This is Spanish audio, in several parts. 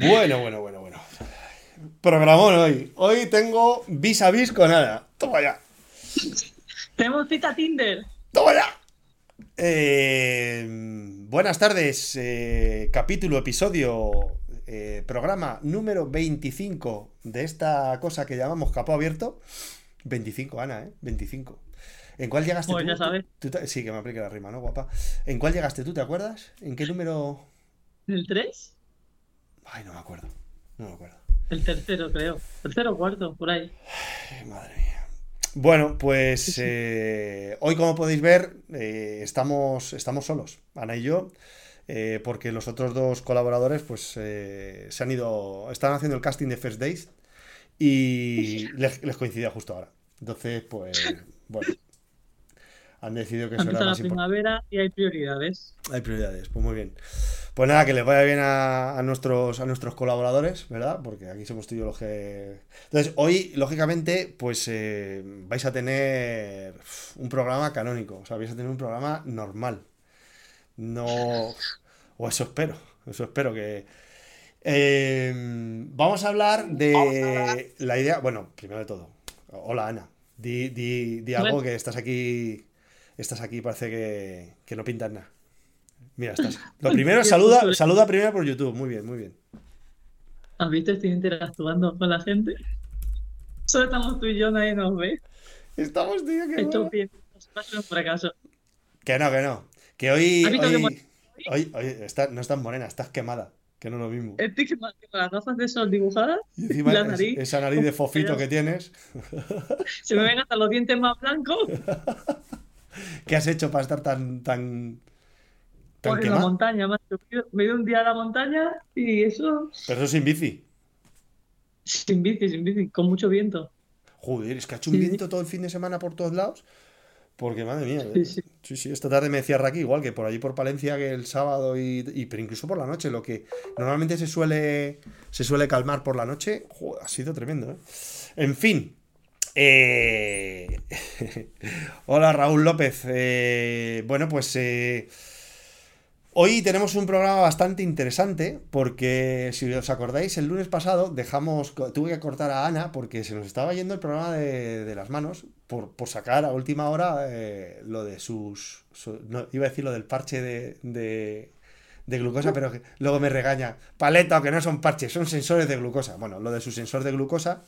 Bueno, bueno, bueno, bueno. Programón hoy. Hoy tengo vis a vis con Ana. Toma ya. Tenemos cita Tinder. Toma ya. Eh, buenas tardes. eh, capítulo, episodio, eh, programa número 25 de esta cosa que llamamos capo abierto. 25, Ana, ¿eh? 25. ¿En cuál llegaste Pues tú? ya sabes. Tú sí, que me aplique la rima, ¿no, guapa? ¿En cuál llegaste tú, te acuerdas? ¿En qué número? ¿El 3? Ay, no me acuerdo. No me acuerdo. El tercero, creo. Tercero o cuarto, por ahí. Ay, madre mía. Bueno, pues Sí, sí. eh, hoy, como podéis ver, eh, estamos, estamos solos, Ana y yo, eh, porque los otros dos colaboradores, pues, eh, se han ido, están haciendo el casting de First Days y les, les coincidía justo ahora. Entonces, pues, bueno, han decidido que eso era la más primavera y hay prioridades. Hay prioridades, pues muy bien. Pues nada, que les vaya bien a, a nuestros, a nuestros colaboradores, ¿verdad? Porque aquí somos tú y yo los que... Entonces, hoy, lógicamente, pues eh, vais a tener un programa canónico, o sea, vais a tener un programa normal. No... O eso espero, eso espero que... Eh, vamos a hablar de la idea... Bueno, primero de todo, hola Ana, di, di, di algo que estás aquí, estás aquí, parece que, que no pintas nada. Mira, estás. Lo primero, saluda, saluda primero por YouTube. Muy bien, muy bien. ¿Has visto? Estoy interactuando con la gente. Solo estamos tú y yo, nadie nos ve. Estamos, tío, qué Esto ser un fracaso. Que no, que no. Que hoy, ¿Has visto que hoy, hoy, hoy está- no estás morena, estás quemada. Que no es lo mismo. Estoy que con las gafas de sol dibujadas, Y encima la es- nariz, esa nariz de fofito que tienes. se me ven hasta los dientes más blancos. ¿Qué has hecho para estar tan, tan, tan Por la quemada? montaña, macho. Me ido un día a la montaña y eso Pero eso sin bici. sin bici, sin bici, con mucho viento. Joder, es que ha hecho un Sí, sí. viento todo el fin de semana por todos lados. Porque, madre mía. Sí, sí. Sí, sí, esta tarde me decía Raki igual que por allí por Palencia que el sábado y, y- pero incluso por la noche, lo que normalmente se suele se suele calmar por la noche, joder, ha sido tremendo, ¿eh? En fin. Eh, Hola Raúl López. eh, Bueno, pues eh, hoy tenemos un programa bastante interesante porque si os acordáis el lunes pasado dejamos tuve que cortar a Ana porque se nos estaba yendo el programa de, las manos por, por sacar a última hora eh, lo de sus, su- no, iba a decir lo del parche de, de, de glucosa, pero luego me regaña. Paleta, que no son parches, son sensores de glucosa. Bueno, lo de su sensor de glucosa.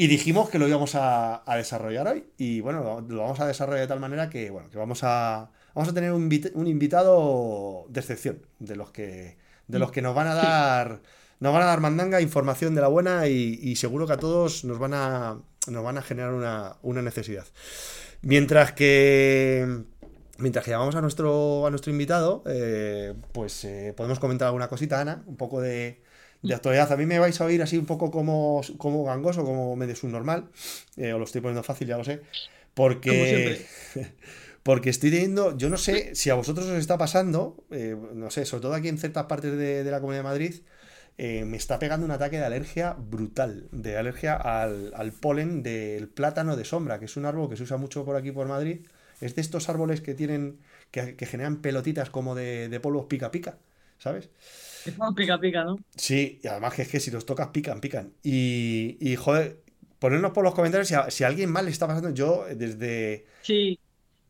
Y dijimos que lo íbamos a, a desarrollar hoy. Y bueno, lo, lo vamos a desarrollar de tal manera que, bueno, que vamos a, vamos a tener un, invit- un invitado de excepción, de los que, de los que nos van a dar, nos van a dar mandanga, información de la buena y, y seguro que a todos nos van a, nos van a generar una, una necesidad. Mientras que, mientras que llamamos a nuestro, a nuestro invitado, eh, pues eh, podemos comentar alguna cosita, Ana, un poco de, de actualidad. A mí me vais a oír así un poco como, como gangoso, como medio subnormal. Eh, os lo estoy poniendo fácil, ya lo sé. Porque, porque estoy teniendo, yo no sé si a vosotros os está pasando, eh, no sé, sobre todo aquí en ciertas partes de, de la Comunidad de Madrid, eh, me está pegando un ataque de alergia brutal, de alergia al, al polen del plátano de sombra, que es un árbol que se usa mucho por aquí por Madrid. Es de estos árboles que tienen, que, que generan pelotitas como de, de polvos pica pica, ¿sabes? Estamos pica pica, ¿no? Sí, y además que es que si los tocas pican, pican. Y, y joder, ponernos por los comentarios si a, si a alguien mal le está pasando. Yo eh, desde... Sí.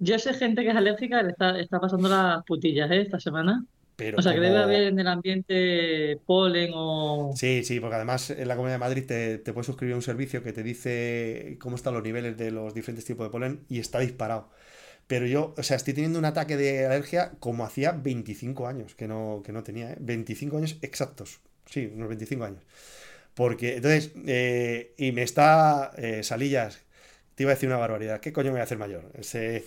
Yo sé gente que es alérgica le está, está pasando las putillas, ¿eh? Esta semana. Pero O sea, que como... debe haber en el ambiente polen o... Sí, sí, porque además en la Comunidad de Madrid te, te puedes suscribir a un servicio que te dice cómo están los niveles de los diferentes tipos de polen y está disparado. Pero yo, o sea, estoy teniendo un ataque de alergia como hacía 25 años que no, que no tenía, ¿eh? 25 años exactos. Sí, unos 25 años. Porque, entonces, eh, y me está, eh, Salillas, te iba a decir una barbaridad. ¿Qué coño me voy a hacer mayor? Ese,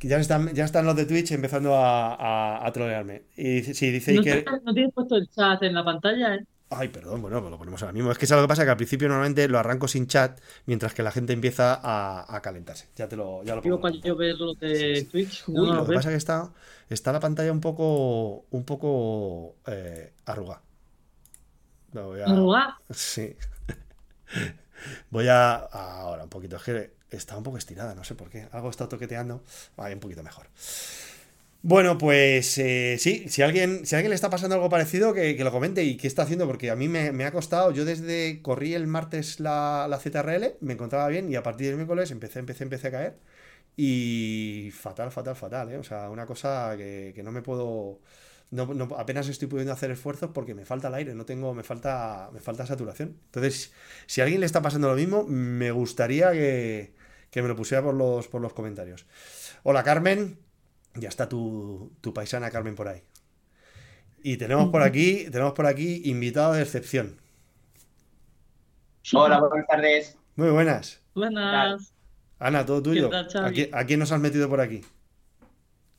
ya están, ya están los de Twitch empezando a, a, a trolearme. Y sí, dice No, Iker... no tienes puesto el chat en la pantalla, ¿eh? Ay, perdón, bueno, pues lo ponemos ahora mismo. Es que es algo que pasa que al principio normalmente lo arranco sin chat, mientras que la gente empieza a, a calentarse. Ya te lo, ya lo Digo, pongo. para yo ver lo de Twitch. No, Uy, no lo lo que veo. pasa es que está, está la pantalla un poco, un poco eh, arrugada. Lo voy a- ¿Arrugar? Sí. Voy a. Ahora, un poquito. Es que está un poco estirada, no sé por qué. Algo está toqueteando. Vale, un poquito mejor. Bueno, pues eh, sí, si alguien, si alguien le está pasando algo parecido, que, que lo comente y qué está haciendo, porque a mí me, me ha costado, yo desde corrí el martes la, la ZRL, me encontraba bien y a partir del miércoles empecé, empecé, empecé a caer y fatal, fatal, fatal, ¿eh? O sea, una cosa que, que no me puedo... No, no- apenas estoy pudiendo hacer esfuerzos porque me falta el aire, no tengo, me falta, me falta saturación. Entonces, si a alguien le está pasando lo mismo, me gustaría que, que me lo pusiera por los, por los comentarios. Hola Carmen, ya está tu, tu paisana Carmen por ahí. Y tenemos por aquí, tenemos por aquí invitado de excepción. Hola, buenas tardes. Muy buenas. Buenas. Ana, todo tuyo. tal, Xavi? ¿A quién, a quién nos has metido por aquí?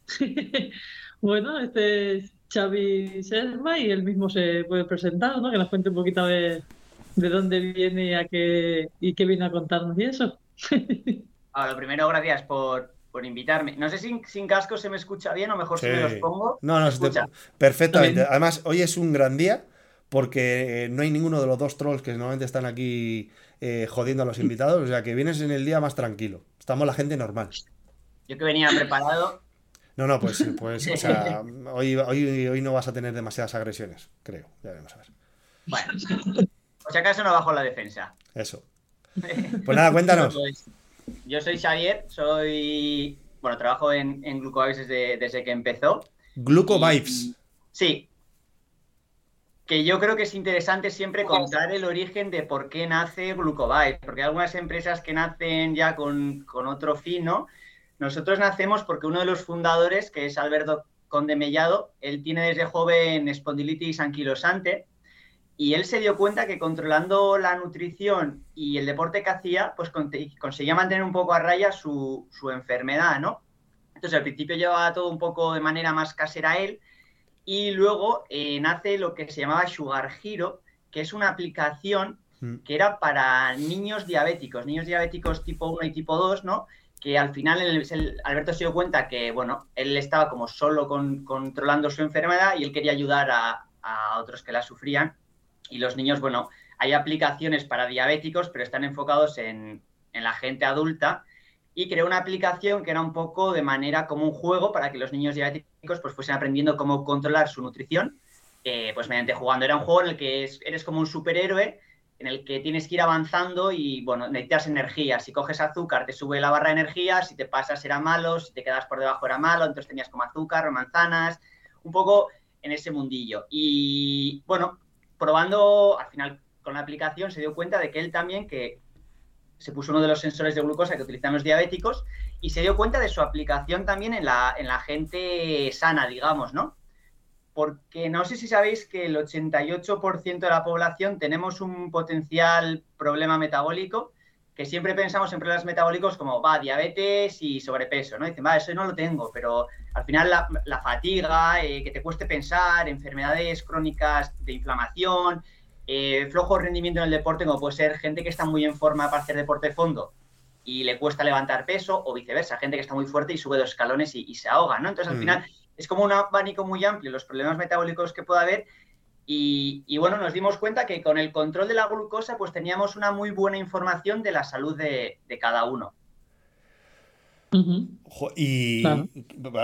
Bueno, este es Xavi Serma y él mismo se puede presentar, ¿no? Que nos cuente un poquito de, de dónde viene y, a qué, y qué viene a contarnos y eso. Ah, lo primero, gracias por, por invitarme. No sé si sin casco se me escucha bien o mejor si me los pongo. No, no, ¿Se se te- escucha? perfectamente. Bien. Además, hoy es un gran día porque eh, no hay ninguno de los dos trolls que normalmente están aquí eh, jodiendo a los invitados. O sea, que vienes en el día más tranquilo. Estamos la gente normal. Yo que venía preparado. No, no, pues, pues o sea, hoy, hoy, hoy no vas a tener demasiadas agresiones, creo. Ya veremos a ver. Bueno, por si acaso no bajo la defensa. Eso. Pues nada, cuéntanos. Yo soy Xavier, soy. Bueno, trabajo en, en Glucovibes desde, desde que empezó. Gluco Y- Vibes. Sí. Que yo creo que es interesante siempre contar el origen de por qué nace Glucovibes, porque hay algunas empresas que nacen ya con, con otro fin, ¿no? Nosotros nacemos porque uno de los fundadores, que es Alberto Conde Mellado, él tiene desde joven espondilitis anquilosante y él se dio cuenta que controlando la nutrición y el deporte que hacía, pues conte- conseguía mantener un poco a raya su, su enfermedad, ¿no? Entonces al principio llevaba todo un poco de manera más casera él y luego eh, nace lo que se llamaba Sugar Hero, que es una aplicación Mm. que era para niños diabéticos, niños diabéticos tipo 1 y tipo 2, ¿no? Que al final el- el- Alberto se dio cuenta que, bueno, él estaba como solo con- controlando su enfermedad y él quería ayudar a, a otros que la sufrían. Y los niños, bueno, hay aplicaciones para diabéticos, pero están enfocados en, en la gente adulta. Y creó una aplicación que era un poco de manera como un juego para que los niños diabéticos pues fuesen aprendiendo cómo controlar su nutrición, eh, pues mediante jugando. Era un juego en el que es- eres como un superhéroe en el que tienes que ir avanzando y, bueno, necesitas energía. Si coges azúcar, te sube la barra de energía, si te pasas era malo, si te quedas por debajo era malo, entonces tenías como azúcar o manzanas, un poco en ese mundillo. Y, bueno, probando, al final, con la aplicación se dio cuenta de que él también, que se puso uno de los sensores de glucosa que utilizan los diabéticos, y se dio cuenta de su aplicación también en la, en la gente sana, digamos, ¿no? porque no sé si sabéis que el 88% de la población tenemos un potencial problema metabólico, que siempre pensamos en problemas metabólicos como, va, diabetes y sobrepeso, ¿no? Dicen, va, eso no lo tengo, pero al final la, la fatiga, eh, que te cueste pensar, enfermedades crónicas de inflamación, eh, flojo rendimiento en el deporte, como puede ser gente que está muy en forma para hacer deporte de fondo y le cuesta levantar peso, o viceversa, gente que está muy fuerte y sube dos escalones y, y se ahoga, ¿no? Entonces, al Mm. final, es como un abanico muy amplio los problemas metabólicos que pueda haber y, y, bueno, nos dimos cuenta que con el control de la glucosa pues teníamos una muy buena información de la salud de, de cada uno. Y, Claro.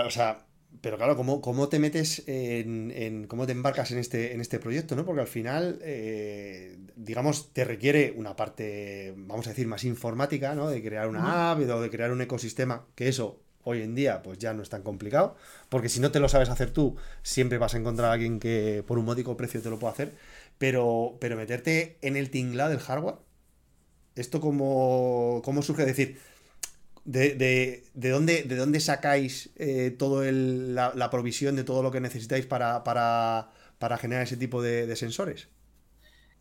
o sea, pero claro, ¿cómo, cómo te metes en, en- cómo te embarcas en este, en este proyecto, ¿no? Porque al final, eh, digamos, te requiere una parte, vamos a decir, más informática, ¿no? De crear una app o de crear un ecosistema, que eso hoy en día pues ya no es tan complicado, porque si no te lo sabes hacer tú, siempre vas a encontrar a alguien que por un módico precio te lo pueda hacer, pero, pero meterte en el tinglado del hardware, ¿esto cómo, cómo surge? Decir, de, de- de dónde, ¿De dónde sacáis eh, todo el- la, la provisión de todo lo que necesitáis para, para, para generar ese tipo de, de sensores?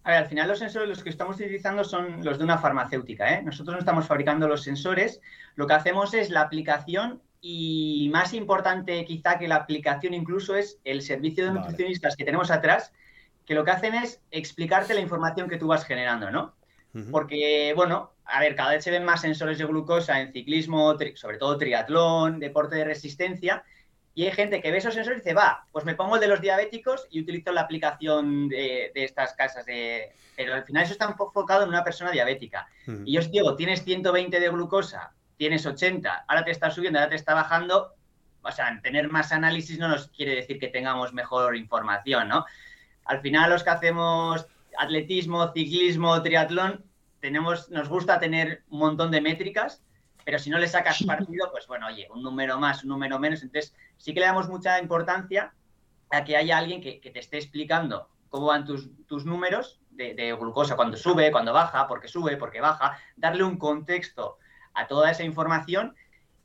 A ver, al final los sensores los que estamos utilizando son los de una farmacéutica. ¿eh? Nosotros no estamos fabricando los sensores, lo que hacemos es la aplicación y más importante quizá que la aplicación incluso es el servicio de Vale. nutricionistas que tenemos atrás, que lo que hacen es explicarte la información que tú vas generando, ¿no? Porque, bueno, a ver, cada vez se ven más sensores de glucosa en ciclismo, sobre todo triatlón, deporte de resistencia, y hay gente que ve esos sensores y dice, va, pues me pongo el de los diabéticos y utilizo la aplicación de, de estas casas de... Pero al final eso está enfocado en una persona diabética. Y yo os digo, tienes 120 de glucosa, tienes 80, ahora te está subiendo, ahora te está bajando, o sea, tener más análisis no nos quiere decir que tengamos mejor información, ¿no? Al final los que hacemos atletismo, ciclismo, triatlón, tenemos, nos gusta tener un montón de métricas, pero si no le sacas partido, pues bueno, oye, un número más, un número menos. Entonces, sí que le damos mucha importancia a que haya alguien que, te esté explicando cómo van tus, tus números de, de, glucosa, cuando sube, cuando baja, porque sube, porque baja, darle un contexto a toda esa información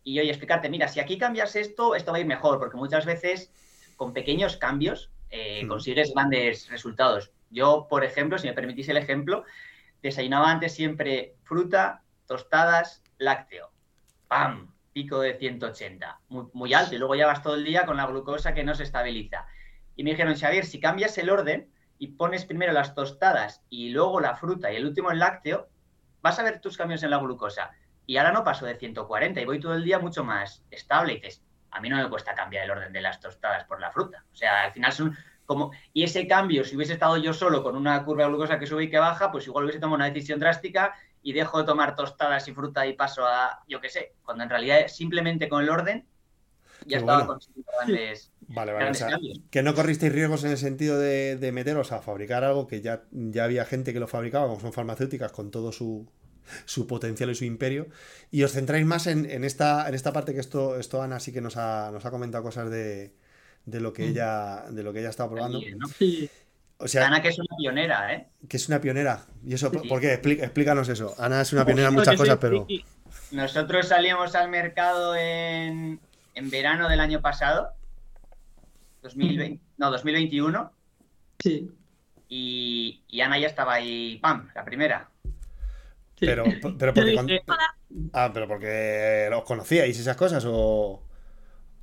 y oye, explicarte, mira, si aquí cambias esto, esto va a ir mejor, porque muchas veces con pequeños cambios eh, hmm. consigues grandes resultados. Yo, por ejemplo, si me permitís el ejemplo, desayunaba antes siempre fruta, tostadas, lácteo. ¡Pam! Pico de 180, muy, muy alto. Y luego ya vas todo el día con la glucosa que no se estabiliza. Y me dijeron, Xavier, si cambias el orden y pones primero las tostadas y luego la fruta y el último el lácteo, vas a ver tus cambios en la glucosa. Y ahora no paso de 140 y voy todo el día mucho más estable. Y dices, a mí no me cuesta cambiar el orden de las tostadas por la fruta. O sea, al final son como... Y ese cambio, si hubiese estado yo solo con una curva de glucosa que sube y que baja, pues igual hubiese tomado una decisión drástica y dejo de tomar tostadas y fruta y paso a, yo qué sé, cuando en realidad simplemente con el orden ya estaba consiguiendo grandes, vale, vale, o sea, Que no corristeis riesgos en el sentido de, de, meteros a fabricar algo que ya, ya había gente que lo fabricaba, como son farmacéuticas, con todo su, su potencial y su imperio. Y os centráis más en, esta, en esta parte que esto, esto Ana sí que nos ha, nos ha comentado cosas de, lo que mm. ella de lo que ella está probando. O sea, Ana que es una pionera, ¿eh? Que es una pionera. ¿Y eso por qué? Explícanos eso. Ana es una pionera en muchas cosas, pero... Nosotros salíamos al mercado en, en verano del año pasado, 2020, no, 2021. Sí. Y, y Ana ya estaba ahí, ¡pam!, la primera. Pero, pero porque. Ah, pero porque los conocíais esas cosas o.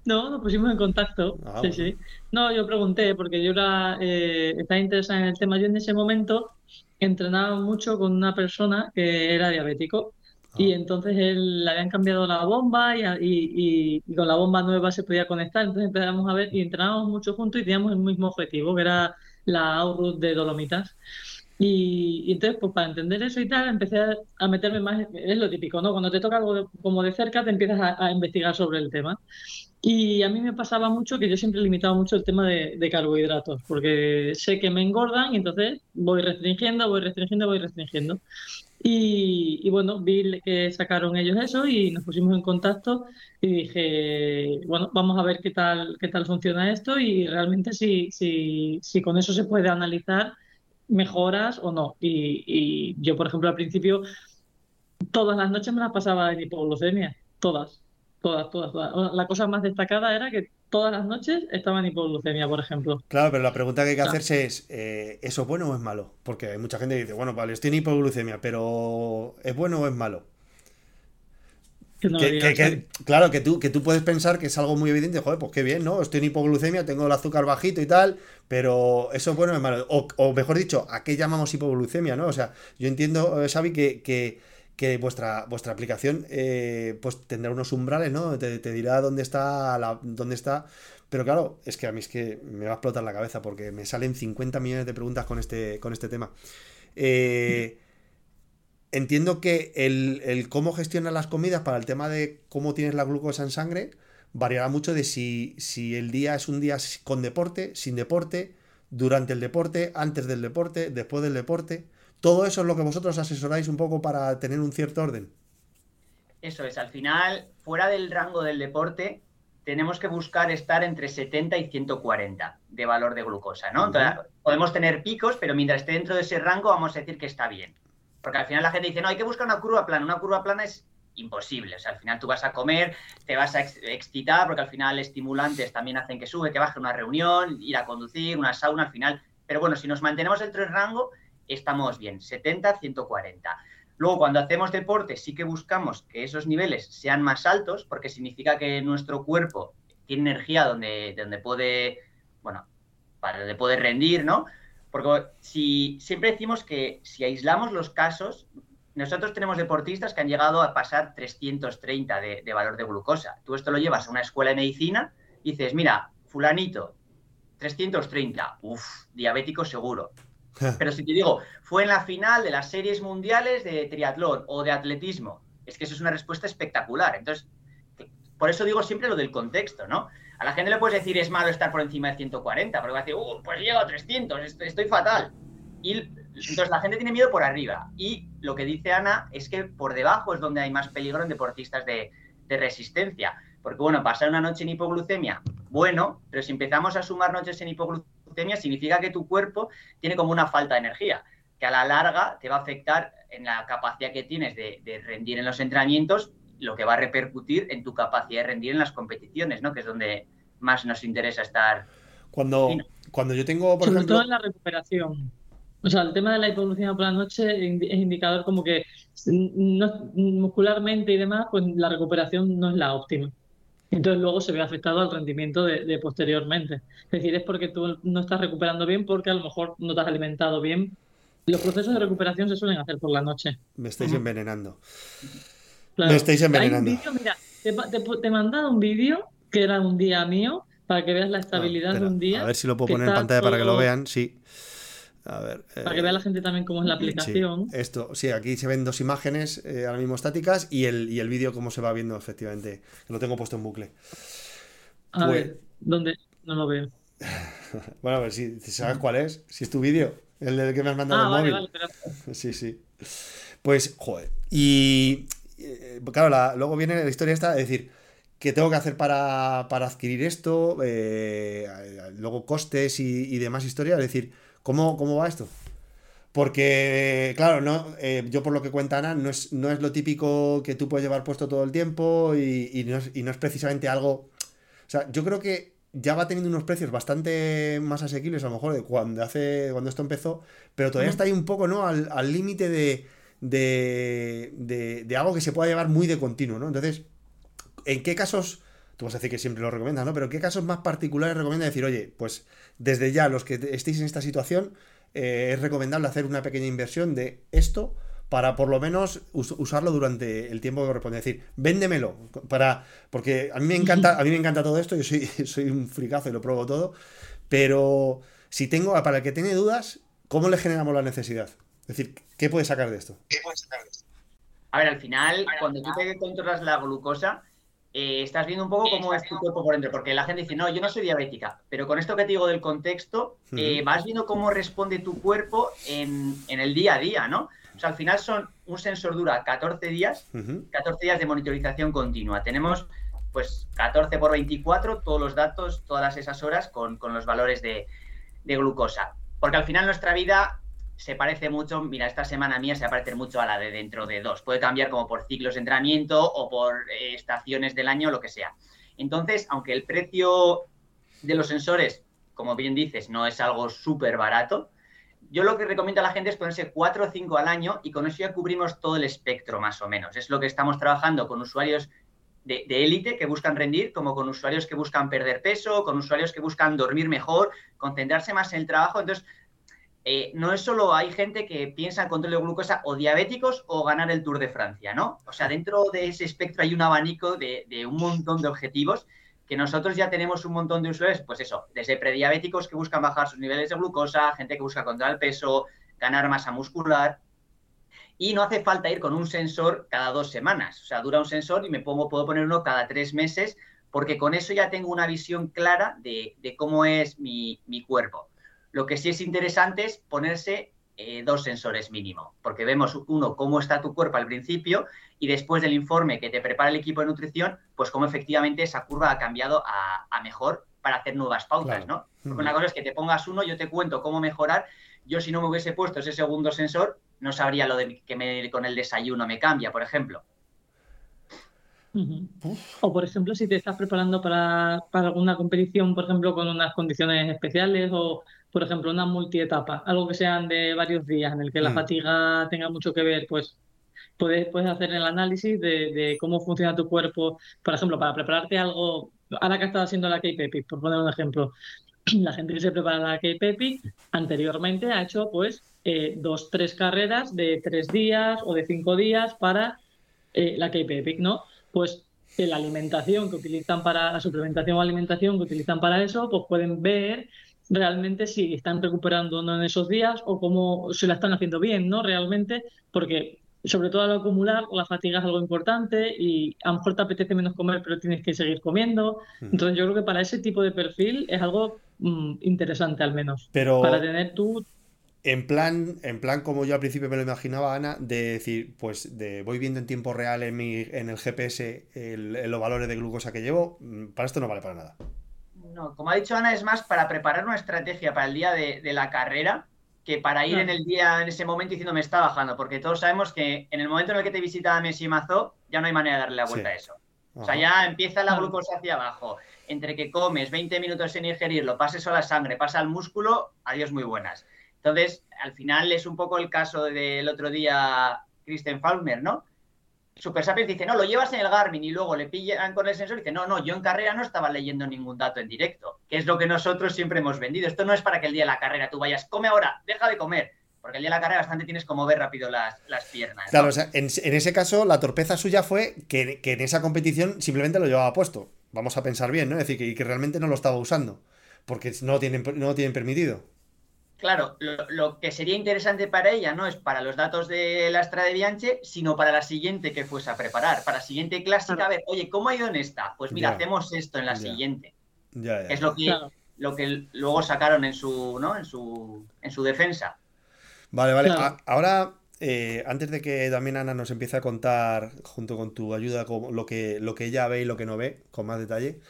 No, nos pusimos en contacto. Ah, sí, sí. No, yo pregunté porque yo era, eh, estaba interesada en el tema. Yo en ese momento entrenaba mucho con una persona que era diabético y ah. entonces él le habían cambiado la bomba y, y, y, con la bomba nueva se podía conectar. Entonces empezamos a ver y entrenábamos mucho juntos y teníamos el mismo objetivo, que era la Aurus de Dolomitas. Y, entonces, pues para entender eso y tal, empecé a, meterme más, es lo típico, ¿no? Cuando te toca algo como de cerca, te empiezas a, investigar sobre el tema. Y a mí me pasaba mucho que yo siempre limitaba mucho el tema de, carbohidratos, porque sé que me engordan y entonces voy restringiendo, voy restringiendo, voy restringiendo. Y, y, bueno, vi que sacaron ellos eso y nos pusimos en contacto y dije, bueno, vamos a ver qué tal, qué tal funciona esto y realmente si, si, si con eso se puede analizar mejoras o no. Y, yo, por ejemplo, al principio, todas las noches me las pasaba en hipoglucemia, todas, todas, todas, La cosa más destacada era que todas las noches estaba en hipoglucemia, por ejemplo. Claro, pero la pregunta que hay que hacerse es, eh, ¿eso es bueno o es malo? Porque hay mucha gente que dice, bueno, vale, estoy en hipoglucemia, pero ¿es bueno o es malo? claro, que tú, que tú puedes pensar que es algo muy evidente, joder, pues qué bien, ¿no? Estoy en hipoglucemia, tengo el azúcar bajito y tal, pero eso es bueno o es malo. O, mejor dicho, ¿a qué llamamos hipoglucemia, no? O sea, yo entiendo, eh, Xavi, que, que, vuestra, vuestra aplicación eh, pues tendrá unos umbrales, ¿no? Te, dirá dónde está, la, dónde está... Pero claro, es que a mí es que me va a explotar la cabeza porque me salen 50 millones de preguntas con este, con este tema. Eh entiendo que el, cómo gestionas las comidas para el tema de cómo tienes la glucosa en sangre variará mucho de si, si el día es un día con deporte, sin deporte, durante el deporte, antes del deporte, después del deporte. Todo eso es lo que vosotros asesoráis un poco para tener un cierto orden. Eso es, al final, fuera del rango del deporte, tenemos que buscar estar entre 70 y 140 de valor de glucosa, ¿no? podemos tener picos, pero mientras esté dentro de ese rango, vamos a decir que está bien. Porque al final la gente dice, no, hay que buscar una curva plana. Una curva plana es imposible. O sea, al final tú vas a comer, te vas a excitar, porque al final estimulantes también hacen que sube, que baje una reunión, ir a conducir, una sauna, al final. Pero bueno, si nos mantenemos dentro del rango, estamos bien, 70, 140. Luego, cuando hacemos deporte, sí que buscamos que esos niveles sean más altos, porque significa que nuestro cuerpo tiene energía donde, donde puede, bueno, para donde puede rendir, ¿no? Porque si siempre decimos que si aislamos los casos, nosotros tenemos deportistas que han llegado a pasar 330 de, valor de glucosa. Tú esto lo llevas a una escuela de medicina y dices, mira, fulanito, 330, uff, diabético seguro. Pero si te digo, fue en la final de las series mundiales de triatlón o de atletismo, es que eso es una respuesta espectacular. Entonces, por eso digo siempre lo del contexto, ¿no? A la gente le puedes decir es malo estar por encima de 140, porque va a decir, uh, pues llego a 300, estoy, fatal. Y entonces la gente tiene miedo por arriba. Y lo que dice Ana es que por debajo es donde hay más peligro en deportistas de, de resistencia. Porque bueno, pasar una noche en hipoglucemia, bueno, pero si empezamos a sumar noches en hipoglucemia, significa que tu cuerpo tiene como una falta de energía, que a la larga te va a afectar en la capacidad que tienes de, de rendir en los entrenamientos lo que va a repercutir en tu capacidad de rendir en las competiciones, ¿no? Que es donde más nos interesa estar. Cuando, cuando yo tengo, por Sobre ejemplo. todo en la recuperación. O sea, el tema de la hipoglucemia por la noche es indicador como que muscularmente y demás, pues la recuperación no es la óptima. Entonces luego se ve afectado al rendimiento de, posteriormente. Es decir, es porque tú no estás recuperando bien porque a lo mejor no te has alimentado bien. Los procesos de recuperación se suelen hacer por la noche. Me estáis envenenando. Me estáis envenenando. mira, te, he mandado un vídeo que era un día mío para que veas la estabilidad de un día. A ver si lo puedo poner en pantalla para que lo vean, sí. A ver, para que vea la gente también cómo es la aplicación. esto, sí, aquí se ven dos imágenes eh, ahora mismo estáticas y el, y el vídeo cómo se va viendo efectivamente. Lo tengo puesto en bucle. A pues ver, ¿dónde? No lo veo. bueno, a ver si, sabes cuál es. Si es tu vídeo, el del que me has mandado ah, el móvil. Sí, sí. Pues, joder. Y eh, claro, luego viene la historia esta, es decir, ¿qué tengo que hacer para, adquirir esto? Eh, luego costes y, demás historia, es decir, ¿cómo, cómo va esto? Porque, claro, no, eh, yo por lo que cuenta Ana, no es, no es lo típico que tú puedes llevar puesto todo el tiempo y, no, es, precisamente algo... O sea, yo creo que ya va teniendo unos precios bastante más asequibles a lo mejor de cuando, hace, cuando esto empezó, pero todavía está ahí un poco, ¿no? Al límite de de, de, algo que se pueda llevar muy de continuo, ¿no? Entonces, ¿en qué casos, tú vas a decir que siempre lo recomiendas, ¿no? Pero ¿en qué casos más particulares recomienda decir, oye, pues desde ya los que estéis en esta situación, eh, es recomendable hacer una pequeña inversión de esto para por lo menos usarlo durante el tiempo que corresponde. Es decir, véndemelo. Para, porque a mí me encanta, a mí me encanta todo esto, yo soy, soy un fricazo y lo pruebo todo. Pero si tengo, para el que tiene dudas, ¿cómo le generamos la necesidad? Es decir, ¿qué puedes sacar de esto? ¿Qué puedes sacar de esto? A ver, al final, cuando tú te controlas la glucosa, eh, estás viendo un poco cómo es tu cuerpo por dentro, porque la gente dice, no, yo no soy diabética, pero con esto que te digo del contexto, eh, vas viendo cómo responde tu cuerpo en, el día a día, ¿no? O sea, al final son, un sensor dura 14 días, 14 días de monitorización continua. Tenemos pues 14 por 24, todos los datos, todas esas horas con, los valores de, de, glucosa. Porque al final nuestra vida se parece mucho, mira, esta semana mía se va a parecer mucho a la de dentro de dos. Puede cambiar como por ciclos de entrenamiento o por eh, estaciones del año, lo que sea. Entonces, aunque el precio de los sensores, como bien dices, no es algo súper barato, yo lo que recomiendo a la gente es ponerse 4 o 5 al año y con eso ya cubrimos todo el espectro más o menos. Es lo que estamos trabajando con usuarios de élite que buscan rendir, como con usuarios que buscan perder peso, con usuarios que buscan dormir mejor, concentrarse más en el trabajo. Entonces, eh, no es solo hay gente que piensa en control de glucosa o diabéticos o ganar el Tour de Francia, ¿no? O sea, dentro de ese espectro hay un abanico de, un montón de objetivos que nosotros ya tenemos un montón de usuarios, pues eso, desde prediabéticos que buscan bajar sus niveles de glucosa, gente que busca controlar el peso, ganar masa muscular. Y no hace falta ir con un sensor cada dos semanas. O sea, dura un sensor y me pongo, puedo poner uno cada tres meses, porque con eso ya tengo una visión clara de, cómo es mi cuerpo. Lo que sí es interesante es ponerse eh, dos sensores mínimo, porque vemos uno cómo está tu cuerpo al principio y después del informe que te prepara el equipo de nutrición, pues cómo efectivamente esa curva ha cambiado a, mejor para hacer nuevas pautas, ¿no? Porque una cosa es que te pongas uno, yo te cuento cómo mejorar. Yo si no me hubiese puesto ese segundo sensor, no sabría lo de que me, con el desayuno me cambia, por ejemplo. O por ejemplo, si te estás preparando para, para, alguna competición, por ejemplo, con unas condiciones especiales o por ejemplo, una multietapa, algo que sean de varios días, en el que la mm. fatiga tenga mucho que ver, pues puedes, puedes hacer el análisis de, cómo funciona tu cuerpo, por ejemplo, para prepararte algo, ahora que estás haciendo la K-Pepic, por poner un ejemplo, la gente que se prepara la K-Pepic anteriormente ha hecho pues eh, dos, tres carreras de tres días o de cinco días para eh, la K-Pepic, ¿no? Pues la alimentación que utilizan para la suplementación o alimentación que utilizan para eso, pues pueden ver realmente si están recuperando o no en esos días o cómo se la están haciendo bien, ¿no? Realmente, porque sobre todo al acumular, la fatiga es algo importante y a lo mejor te apetece menos comer, pero tienes que seguir comiendo. Entonces yo creo que para ese tipo de perfil es algo mm, interesante al menos. Pero... Para tener tú en plan, en plan, como yo al principio me lo imaginaba, Ana, de decir, pues de voy viendo en tiempo real en, mi, en el GPS los valores de glucosa que llevo, mm, para esto no vale para nada. No, como ha dicho Ana, es más para preparar una estrategia para el día de, la carrera que para ir en el día, en ese momento diciendo me está bajando, porque todos sabemos que en el momento en el que te visita Messi Mazo, ya no hay manera de darle la vuelta a eso. O sea, ya empieza la glucosa hacia abajo. Entre que comes 20 minutos sin ingerirlo, pases a la sangre, pasa al músculo, adiós muy buenas. Entonces, al final es un poco el caso del otro día Kristen Falmer, ¿no? Super Sapiens dice, no, lo llevas en el Garmin y luego le pillan con el sensor y dice, no, no, yo en carrera no estaba leyendo ningún dato en directo, que es lo que nosotros siempre hemos vendido. Esto no es para que el día de la carrera tú vayas, come ahora, deja de comer, porque el día de la carrera bastante tienes como ver rápido las, piernas. Claro, o sea, en, ese caso la torpeza suya fue que, en esa competición simplemente lo llevaba puesto. Vamos a pensar bien, ¿no? Es decir, que, que realmente no lo estaba usando, porque no lo tienen, no lo tienen permitido. Claro, lo, que sería interesante para ella no es para los datos de la Estrada de Bianche, sino para la siguiente que fuese a preparar. Para la siguiente clásica, a ver, oye, ¿cómo ha ido en esta? Pues mira, hacemos esto en la siguiente. Ya, es lo que, lo que luego sacaron en su, ¿no? en su, en su defensa. Vale, vale. ahora, eh, antes de que también Ana nos empiece a contar, junto con tu ayuda, lo que, lo que ella ve y lo que no ve, con más detalle.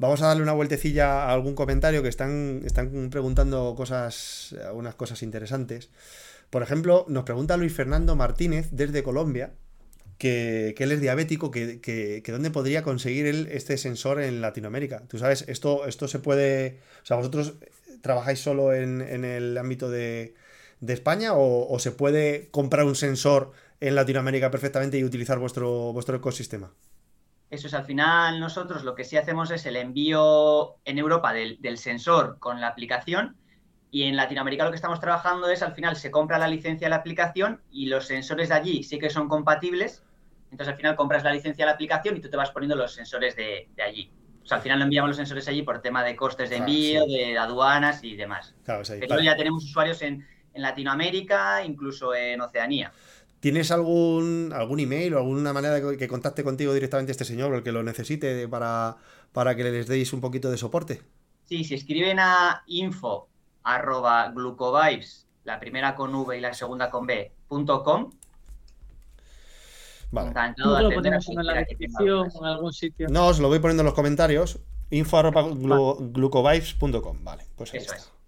Vamos a darle una vueltecilla a algún comentario que están, están preguntando cosas, algunas cosas interesantes. Por ejemplo, nos pregunta Luis Fernando Martínez desde Colombia, que, él es diabético, que, que, dónde podría conseguir él este sensor en Latinoamérica. Tú sabes, esto, esto se puede. O sea, vosotros trabajáis solo en, el ámbito de, España o, o, se puede comprar un sensor en Latinoamérica perfectamente y utilizar vuestro, vuestro ecosistema. Eso es al final nosotros lo que sí hacemos es el envío en Europa del, sensor con la aplicación y en Latinoamérica lo que estamos trabajando es al final se compra la licencia de la aplicación y los sensores de allí sí que son compatibles. Entonces al final compras la licencia de la aplicación y tú te vas poniendo los sensores de, allí. O sea, al final no enviamos los sensores allí por tema de costes de envío, de aduanas y demás. Claro, Pero ya tenemos usuarios en, en Latinoamérica, incluso en Oceanía. ¿Tienes algún, algún email o alguna manera de que contacte contigo directamente este señor o el que lo necesite para, para que les deis un poquito de soporte? Sí, si escriben a info arroba glucovibes, la primera con V y la segunda con B, punto com. Vale. No lo ponemos en la descripción o en algún sitio. No, os lo voy poniendo en los comentarios. Info arroba glucovibes.com. Vale, pues ahí Eso está. Es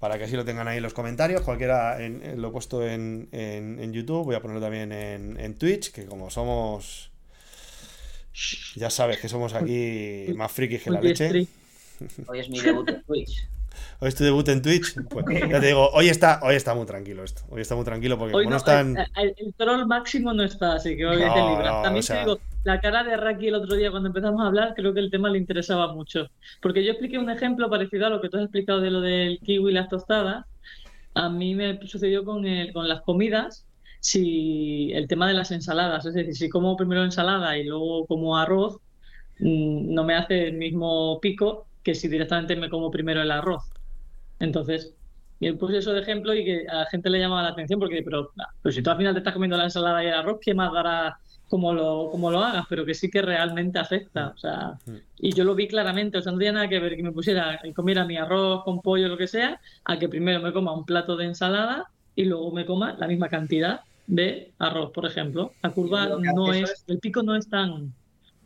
para que así lo tengan ahí en los comentarios. Cualquiera lo he puesto en, YouTube, voy a ponerlo también en, Twitch, que como somos. Ya sabes que somos aquí más frikis que la leche. Hoy es mi debut en Twitch. Hoy es tu debut en Twitch. Pues, ya te digo, hoy está, hoy está muy tranquilo esto. Hoy está muy tranquilo porque como no, están. El, troll máximo no está, así que hoy te libras. También te digo, la cara de Raki el otro día cuando empezamos a hablar, creo que el tema le interesaba mucho. Porque yo expliqué un ejemplo parecido a lo que tú has explicado de lo del kiwi y las tostadas. A mí me sucedió con, el, con las comidas, si el tema de las ensaladas, es decir, si como primero ensalada y luego como arroz, mm, no me hace el mismo pico que si directamente me como primero el arroz. Entonces, y puse eso de ejemplo y que a la gente le llamaba la atención porque, pero, pero si tú al final te estás comiendo la ensalada y el arroz, ¿qué más dará como lo, como lo hagas, pero que sí que realmente afecta. O sea, y yo lo vi claramente, o sea, no tenía nada que ver que me pusiera y comiera mi arroz con pollo, lo que sea, a que primero me coma un plato de ensalada y luego me coma la misma cantidad de arroz, por ejemplo. La curva no es, el pico no es tan.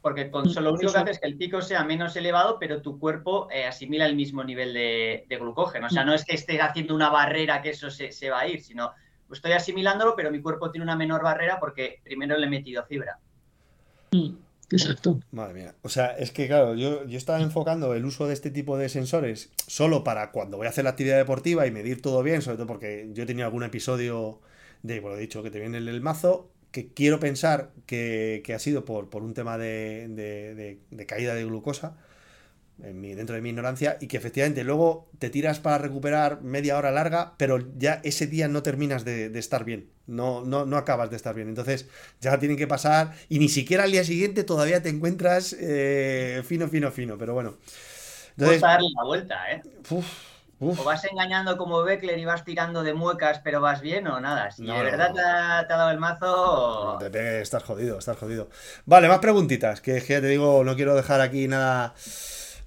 Porque con solo lo único que hace es que el pico sea menos elevado, pero tu cuerpo eh, asimila el mismo nivel de, glucógeno. O sea, no es que esté haciendo una barrera que eso se, se va a ir, sino estoy asimilándolo, pero mi cuerpo tiene una menor barrera porque primero le he metido fibra. Mm, exacto. Madre mía. O sea, es que claro, yo, yo estaba enfocando el uso de este tipo de sensores solo para cuando voy a hacer la actividad deportiva y medir todo bien, sobre todo porque yo tenía algún episodio de, bueno, he dicho que te viene el, mazo, que quiero pensar que, ha sido por, por un tema de, de caída de glucosa dentro de mi ignorancia, y que efectivamente luego te tiras para recuperar media hora larga, pero ya ese día no terminas de, estar bien, no, no, no, acabas de estar bien. Entonces ya tienen que pasar, y ni siquiera al día siguiente todavía te encuentras eh, fino, fino, fino, pero bueno. Entonces, darle la vuelta, ¿eh? O vas engañando como Beckler y vas tirando de muecas, pero vas bien o nada. Si de verdad te, ha, dado el mazo. estás jodido, estás jodido. Vale, más preguntitas, que, que ya te digo, no quiero dejar aquí nada.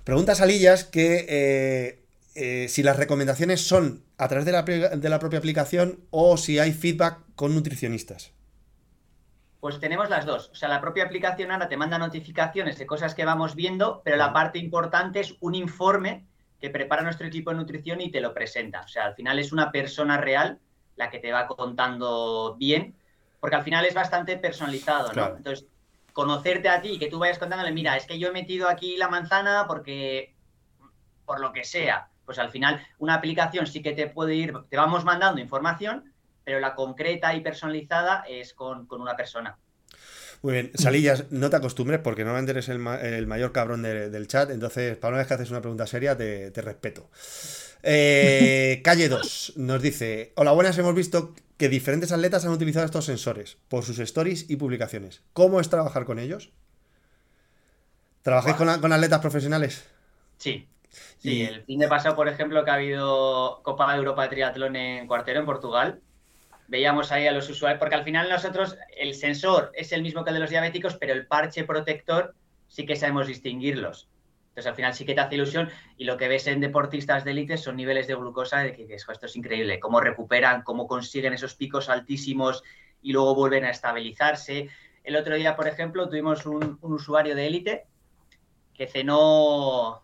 Preguntas alillas que eh, eh, si las recomendaciones son a través de la, de la propia aplicación o si hay feedback con nutricionistas. Pues tenemos las dos. O sea, la propia aplicación ahora te manda notificaciones de cosas que vamos viendo, pero la parte importante es un informe que prepara nuestro equipo de nutrición y te lo presenta. O sea, al final es una persona real la que te va contando bien, porque al final es bastante personalizado, ¿no? Entonces, conocerte a ti y que tú vayas contándole, mira, es que yo he metido aquí la manzana porque, por lo que sea, pues al final una aplicación sí que te puede ir, te vamos mandando información, pero la concreta y personalizada es con, con una persona. Muy bien, Salillas, no te acostumbres porque normalmente eres el, el mayor cabrón del chat, entonces para una vez que haces una pregunta seria te, respeto. Eh, calle 2 nos dice, hola buenas, hemos visto que diferentes atletas han utilizado estos sensores por sus stories y publicaciones. ¿Cómo es trabajar con ellos? ¿Trabajáis con, con, atletas profesionales? Sí. Sí, el fin de pasado, por ejemplo, que ha habido Copa de Europa de Triatlón en Cuartero, en Portugal, veíamos ahí a los usuarios, porque al final nosotros el sensor es el mismo que el de los diabéticos, pero el parche protector sí que sabemos distinguirlos. Entonces al final sí que te hace ilusión y lo que ves en deportistas de élite son niveles de glucosa de que esto es increíble, cómo recuperan, cómo consiguen esos picos altísimos y luego vuelven a estabilizarse. El otro día, por ejemplo, tuvimos un, usuario de élite que cenó,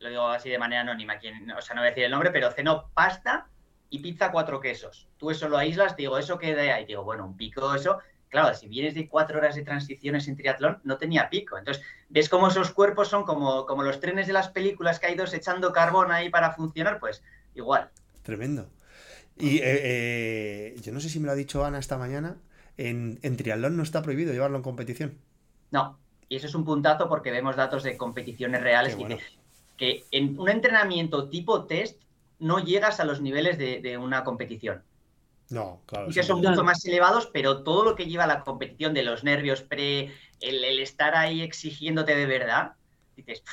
lo digo así de manera anónima, quien, o sea, no voy a decir el nombre, pero cenó pasta y pizza cuatro quesos. Tú eso lo aíslas, digo, ¿eso qué de ahí? Digo, bueno, un pico, eso. Claro, si vienes de cuatro horas de transiciones en triatlón, no tenía pico. Entonces, ves cómo esos cuerpos son como, como los trenes de las películas que hay dos echando carbón ahí para funcionar, pues igual. Tremendo. Y eh, eh, yo no sé si me lo ha dicho Ana esta mañana, en, en triatlón no está prohibido llevarlo en competición. No, y eso es un puntazo porque vemos datos de competiciones reales que, que en un entrenamiento tipo test no llegas a los niveles de, una competición. No, claro. Y que son mucho más elevados, pero todo lo que lleva a la competición de los nervios pre, el, estar ahí exigiéndote de verdad, dices,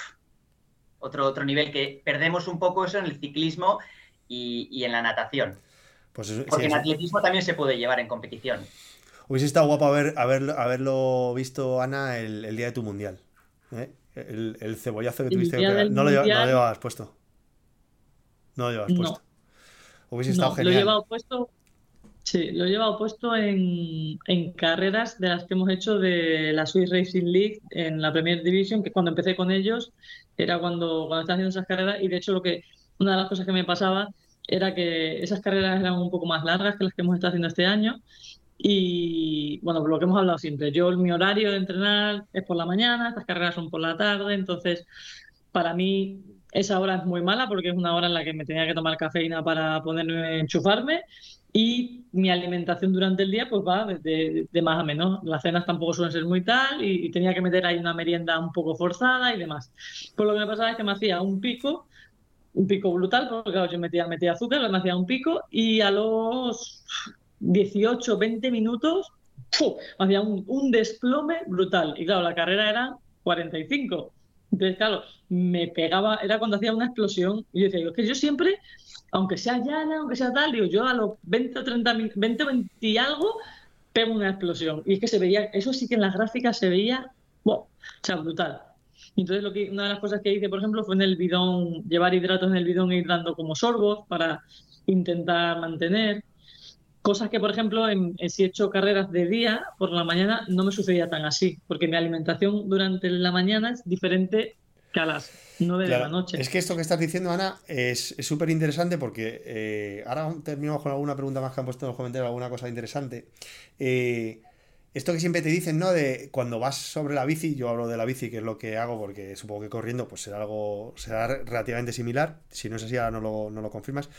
otro, otro nivel que perdemos un poco eso en el ciclismo y, en la natación. Pues Porque en atletismo también se puede llevar en competición. Hubiese estado guapo haber, haberlo visto, Ana, el, día de tu mundial. ¿eh? El, cebollazo que tuviste. no, lo llevabas puesto. No lo llevas puesto. Hubiese estado genial. Lo he llevado puesto. Sí, lo he llevado puesto en, carreras de las que hemos hecho de la Swiss Racing League en la Premier Division, que cuando empecé con ellos era cuando, cuando estaba haciendo esas carreras y de hecho lo que una de las cosas que me pasaba era que esas carreras eran un poco más largas que las que hemos estado haciendo este año y bueno, lo que hemos hablado siempre, yo mi horario de entrenar es por la mañana, estas carreras son por la tarde, entonces para mí esa hora es muy mala porque es una hora en la que me tenía que tomar cafeína para ponerme enchufarme y mi alimentación durante el día pues va de, más a menos. Las cenas tampoco suelen ser muy tal y, tenía que meter ahí una merienda un poco forzada y demás. Pues lo que me pasaba es que me hacía un pico, un pico brutal, porque claro, yo metía, metía azúcar, me hacía un pico y a los 18, 20 minutos me hacía un, un desplome brutal. Y claro, la carrera era 45. Entonces, claro, me pegaba, era cuando hacía una explosión, y yo decía, es que yo siempre, aunque sea llana, aunque sea tal, digo, yo a los 20 o 30, 20 o 20 y algo, pego una explosión. Y es que se veía, eso sí que en las gráficas se veía, wow, o sea, brutal. entonces, lo que, una de las cosas que hice, por ejemplo, fue en el bidón, llevar hidratos en el bidón e ir dando como sorbos para intentar mantener. Cosas que, por ejemplo, en, si he hecho carreras de día, por la mañana, no me sucedía tan así, porque mi alimentación durante la mañana es diferente que a las 9 de la noche. Es que esto que estás diciendo, Ana, es súper interesante porque eh, ahora terminamos con alguna pregunta más que han puesto en los comentarios, alguna cosa interesante. Eh, esto que siempre te dicen, ¿no? De cuando vas sobre la bici, yo hablo de la bici, que es lo que hago, porque supongo que corriendo pues será algo, será relativamente similar. Si no es así, ahora no lo, no lo confirmas.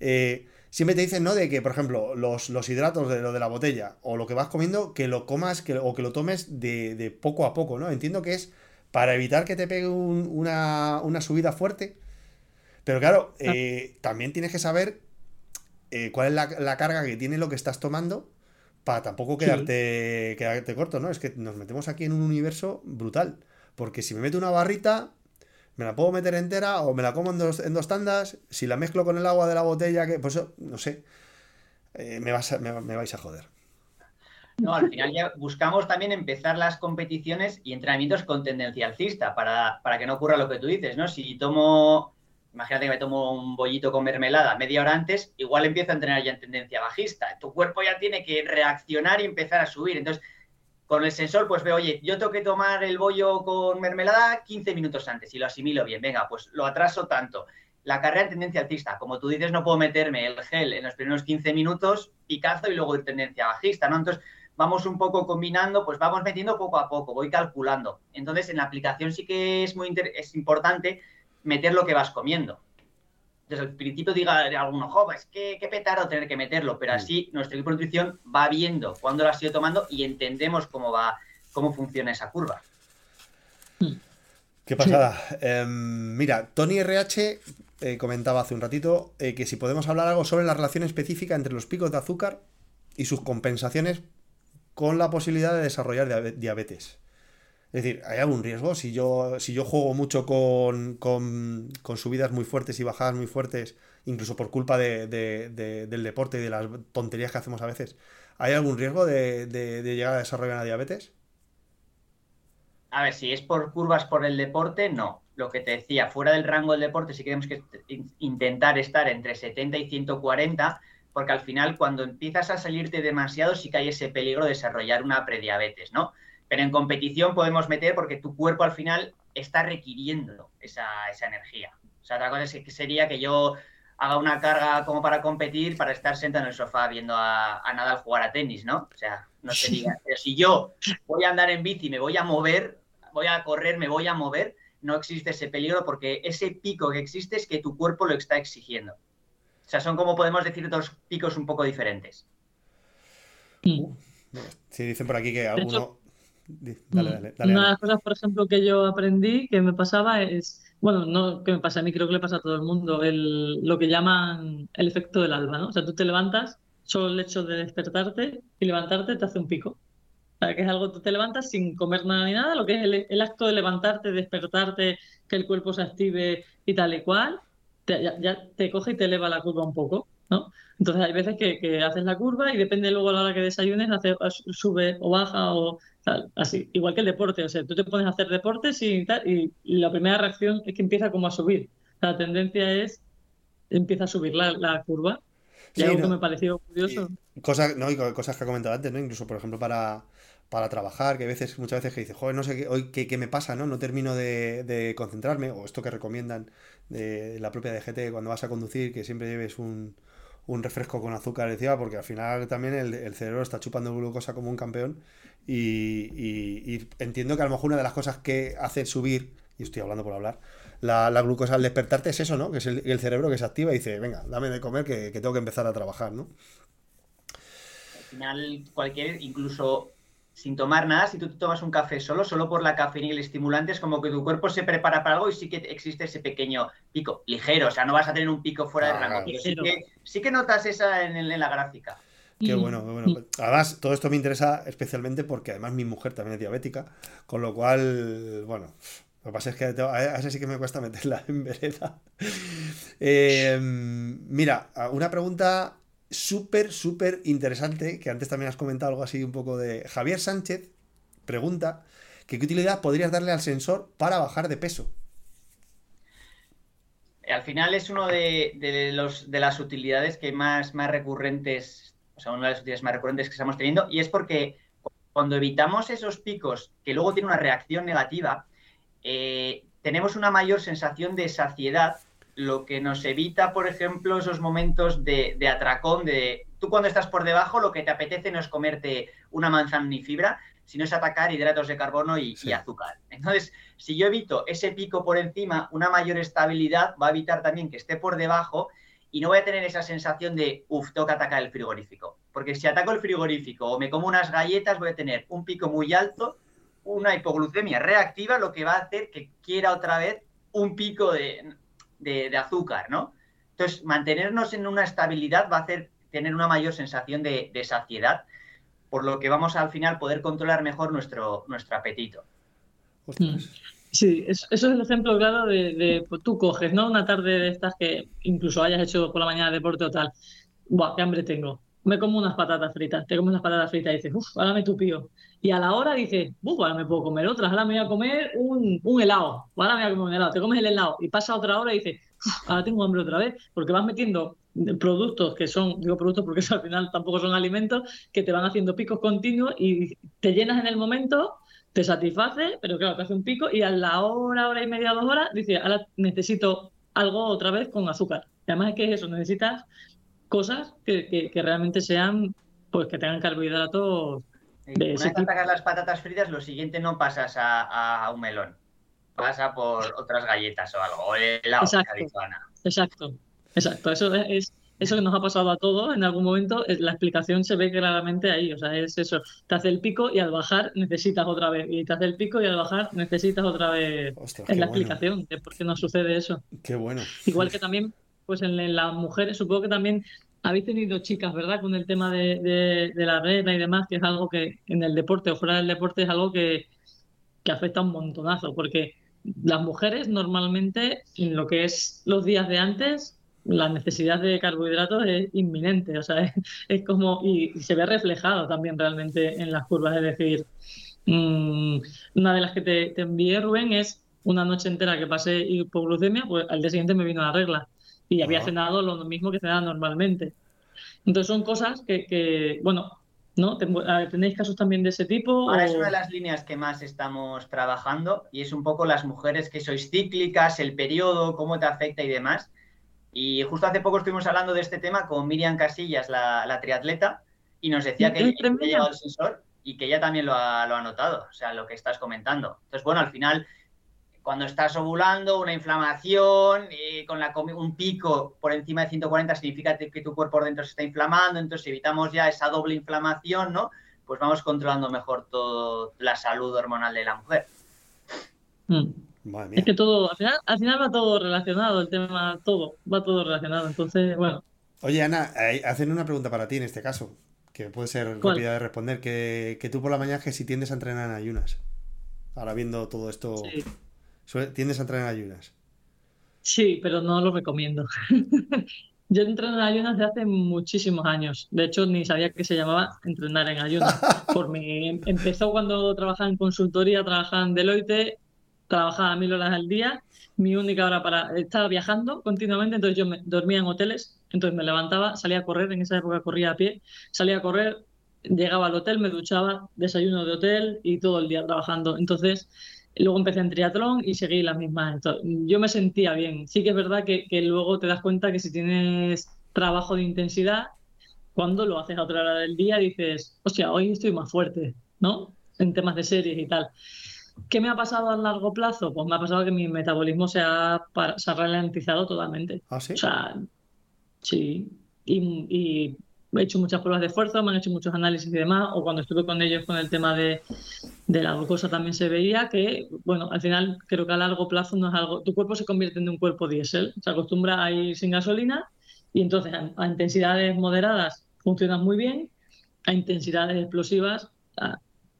Eh, siempre te dicen, ¿no? De que, por ejemplo, los, hidratos de lo de la botella o lo que vas comiendo, que lo comas que, o que lo tomes de, poco a poco, ¿no? Entiendo que es para evitar que te pegue una, subida fuerte. Pero claro, ah. eh, también tienes que saber eh, cuál es la, carga que tiene lo que estás tomando para tampoco quedarte, quedarte corto, ¿no? Es que nos metemos aquí en un universo brutal. Porque si me meto una barrita, me la puedo meter entera o me la como en dos, en dos tandas, si la mezclo con el agua de la botella, que pues no sé, eh, me, vas me, vais a joder. No, al final ya buscamos también empezar las competiciones y entrenamientos con tendencia alcista para, para que no ocurra lo que tú dices, ¿no? Si tomo imagínate que me tomo un bollito con mermelada media hora antes, igual empiezo a entrenar ya en tendencia bajista. Tu cuerpo ya tiene que reaccionar y empezar a subir. Entonces, con el sensor, pues veo, oye, yo tengo que tomar el bollo con mermelada 15 minutos antes y lo asimilo bien. Venga, pues lo atraso tanto. La carrera en tendencia alcista, como tú dices, no puedo meterme el gel en los primeros 15 minutos, picazo y luego ir tendencia bajista, ¿no? Entonces, vamos un poco combinando, pues vamos metiendo poco a poco, voy calculando. Entonces, en la aplicación sí que es muy es importante meter lo que vas comiendo. Desde el principio diga alguno, jo, es que qué petaro tener que meterlo, pero así nuestro equipo de nutrición va viendo cuándo lo ha sido tomando y entendemos cómo va, cómo funciona esa curva. Qué pasada. Em, mira, Tony RH eh, comentaba hace un ratito eh, que si podemos hablar algo sobre la relación específica entre los picos de azúcar y sus compensaciones con la posibilidad de desarrollar diabetes. Es decir, ¿hay algún riesgo? Si yo, si yo juego mucho con, subidas muy fuertes y bajadas muy fuertes, incluso por culpa de, del deporte y de las tonterías que hacemos a veces, ¿hay algún riesgo de, llegar a desarrollar una diabetes? A ver, si es por curvas por el deporte, no. Lo que te decía, fuera del rango del deporte, si queremos que intentar estar entre 70 y 140, porque al final cuando empiezas a salirte demasiado sí que hay ese peligro de desarrollar una prediabetes, ¿no? Pero en competición podemos meter porque tu cuerpo al final está requiriendo esa, energía. O sea, otra cosa sería que yo haga una carga como para competir, para estar sentado en el sofá viendo a, a Nadal jugar a tenis, ¿no? O sea, no sería. Pero si yo voy a andar en bici, me voy a mover, voy a correr, me voy a mover, no existe ese peligro porque ese pico que existe es que tu cuerpo lo está exigiendo. O sea, son como podemos decir dos picos un poco diferentes. Sí, dicen por aquí que alguno, Dale, mm. dale, Una de las cosas, por ejemplo, que yo aprendí que me pasaba es, bueno, no que me pasa a mí, creo que le pasa a todo el mundo, el, lo que llaman el efecto del alba, ¿no? O sea, tú te levantas, solo el hecho de despertarte y levantarte te hace un pico. O sea, que es algo, tú te levantas sin comer nada ni nada, lo que es el, acto de levantarte, despertarte, que el cuerpo se active y tal y cual, ya, ya, te coge y te eleva la curva un poco, ¿no? Entonces hay veces que, haces la curva y depende luego a la hora que desayunes, hace, sube o baja o tal, así, igual que el deporte, o sea, tú te pones a hacer deportes y tal, y, la primera reacción es que empieza como a subir. La tendencia es, empieza a subir la, curva. Y algo que me pareció curioso. cosas, no, y cosas que ha comentado antes, ¿no? Incluso, por ejemplo, para, para trabajar, que a veces, muchas veces que dices, joder, no sé qué, hoy, qué, me pasa, ¿no? No termino de, concentrarme, o esto que recomiendan de la propia DGT cuando vas a conducir, que siempre lleves un, un refresco con azúcar encima, porque al final también el, cerebro está chupando glucosa como un campeón. Y, entiendo que a lo mejor una de las cosas que hace subir, y estoy hablando por hablar, la, glucosa al despertarte es eso, ¿no? Que es el, cerebro que se activa y dice, venga, dame de comer que tengo que empezar a trabajar, ¿no? Al final, cualquier, incluso sin tomar nada, si tú te tomas un café solo, solo por la cafeína y el estimulante, es como que tu cuerpo se prepara para algo y sí que existe ese pequeño pico, ligero, o sea, no vas a tener un pico fuera de rango, sí que, notas esa en, la gráfica. Qué bueno, qué bueno. Además, todo esto me interesa especialmente porque además mi mujer también es diabética, con lo cual, bueno, lo que pasa es que a esa sí que me cuesta meterla en vereda. Eh, mira, una pregunta súper, súper interesante, que antes también has comentado algo así un poco de Javier Sánchez, pregunta, ¿qué utilidad podrías darle al sensor para bajar de peso? Al final es uno de, las utilidades que más, recurrentes, o sea, una de las utilidades más recurrentes que estamos teniendo, y es porque cuando evitamos esos picos que luego tienen una reacción negativa, eh, tenemos una mayor sensación de saciedad lo que nos evita, por ejemplo, esos momentos de, atracón, de tú cuando estás por debajo lo que te apetece no es comerte una manzana ni fibra, sino es atacar hidratos de carbono y, azúcar. Entonces, si yo evito ese pico por encima, una mayor estabilidad va a evitar también que esté por debajo y no voy a tener esa sensación de, uff, toca atacar el frigorífico. Porque si ataco el frigorífico o me como unas galletas, voy a tener un pico muy alto, una hipoglucemia reactiva, lo que va a hacer que quiera otra vez un pico de, de, azúcar, ¿no? Entonces, mantenernos en una estabilidad va a hacer tener una mayor sensación de, saciedad, por lo que vamos al final poder controlar mejor nuestro, nuestro apetito. Sí, eso, es el ejemplo claro de, pues, tú coges, ¿no? Una tarde de estas que incluso hayas hecho por la mañana deporte o tal. Buah, qué hambre tengo. Me como unas patatas fritas, te comes unas patatas fritas y dices, uff, ahora me tupío. Y a la hora dices, ahora me puedo comer otras, ahora me voy a comer un, un helado, ahora me voy a comer un helado. Te comes el helado y pasa otra hora y dices, ahora tengo hambre otra vez, porque vas metiendo productos que son, digo productos porque al final tampoco son alimentos, que te van haciendo picos continuos y te llenas en el momento te satisface, pero claro, te hace un pico y a la hora, hora y media, dos horas, dices, ahora necesito algo otra vez con azúcar. además es que es eso, necesitas cosas que, realmente sean, pues que tengan carbohidratos. De Una vez atacas las patatas fritas, lo siguiente no pasas a, un melón. Pasa por otras galletas o algo, o helado, exacto, exacto, exacto. Eso es, eso que nos ha pasado a todos en algún momento, la explicación se ve claramente ahí. O sea, es eso. Te hace el pico y al bajar necesitas otra vez. Y te hace el pico y al bajar necesitas otra vez. es la explicación de por qué nos sucede eso. Qué bueno. Igual que también, pues en, las mujeres, supongo que también habéis tenido chicas, ¿verdad? Con el tema de, la regla y demás, que es algo que en el deporte o fuera del deporte es algo que, afecta un montonazo. Porque las mujeres normalmente, en lo que es los días de antes, la necesidad de carbohidratos es inminente, o sea, es, como, y, se ve reflejado también realmente en las curvas, es decir, mm, una de las que te, envié, Rubén, es una noche entera que pasé hipoglucemia, pues al día siguiente me vino la regla y había cenado lo mismo que cenaba normalmente. Entonces son cosas que, bueno, ¿no? ¿Tenéis casos también de ese tipo? Ahora es una de las líneas que más estamos trabajando y es un poco las mujeres que sois cíclicas, el periodo, cómo te afecta y demás. Y justo hace poco estuvimos hablando de este tema con Miriam Casillas, la, triatleta, y nos decía que ella ha llegado el sensor y que ella también lo ha, lo ha notado, o sea, lo que estás comentando. Entonces, bueno, al final, cuando estás ovulando, una inflamación, con la, un pico por encima de 140 significa que tu cuerpo por dentro se está inflamando, entonces evitamos ya esa doble inflamación, ¿no? Pues vamos controlando mejor toda la salud hormonal de la mujer. Mm. Es que todo, al final, al final va todo relacionado, el tema, todo, va todo relacionado. Entonces, bueno. Oye, Ana, hacen una pregunta para ti en este caso, que puede ser rápida de responder, que, tú por la mañana que si tiendes a entrenar en ayunas. Ahora viendo todo esto, ¿tiendes a entrenar en ayunas? Sí, pero no lo recomiendo. Yo entreno en ayunas desde hace muchísimos años. De hecho, ni sabía que se llamaba entrenar en ayunas. Por mi... Empezó cuando trabajaba en consultoría, trabajaba en Deloitte trabajaba mil horas al día, mi única hora para... Estaba viajando continuamente, entonces yo me, dormía en hoteles, entonces me levantaba, salía a correr, en esa época corría a pie, salía a correr, llegaba al hotel, me duchaba, desayuno de hotel y todo el día trabajando. Entonces, luego empecé en triatlón y seguí las mismas. yo me sentía bien. Sí que es verdad que, que, luego te das cuenta que si tienes trabajo de intensidad, cuando lo haces a otra hora del día dices, hostia, hoy estoy más fuerte, ¿no? En temas de series y tal. ¿Qué me ha pasado a largo plazo? Pues me ha pasado que mi metabolismo se ha, se ralentizado totalmente. ¿Ah, sí? O sea, sí. Y, he hecho muchas pruebas de esfuerzo, me han hecho muchos análisis y demás, o cuando estuve con ellos con el tema de, la glucosa también se veía que, bueno, al final creo que a largo plazo no es algo, tu cuerpo se convierte en un cuerpo diésel, se acostumbra a ir sin gasolina y entonces a, intensidades moderadas funcionan muy bien, a intensidades explosivas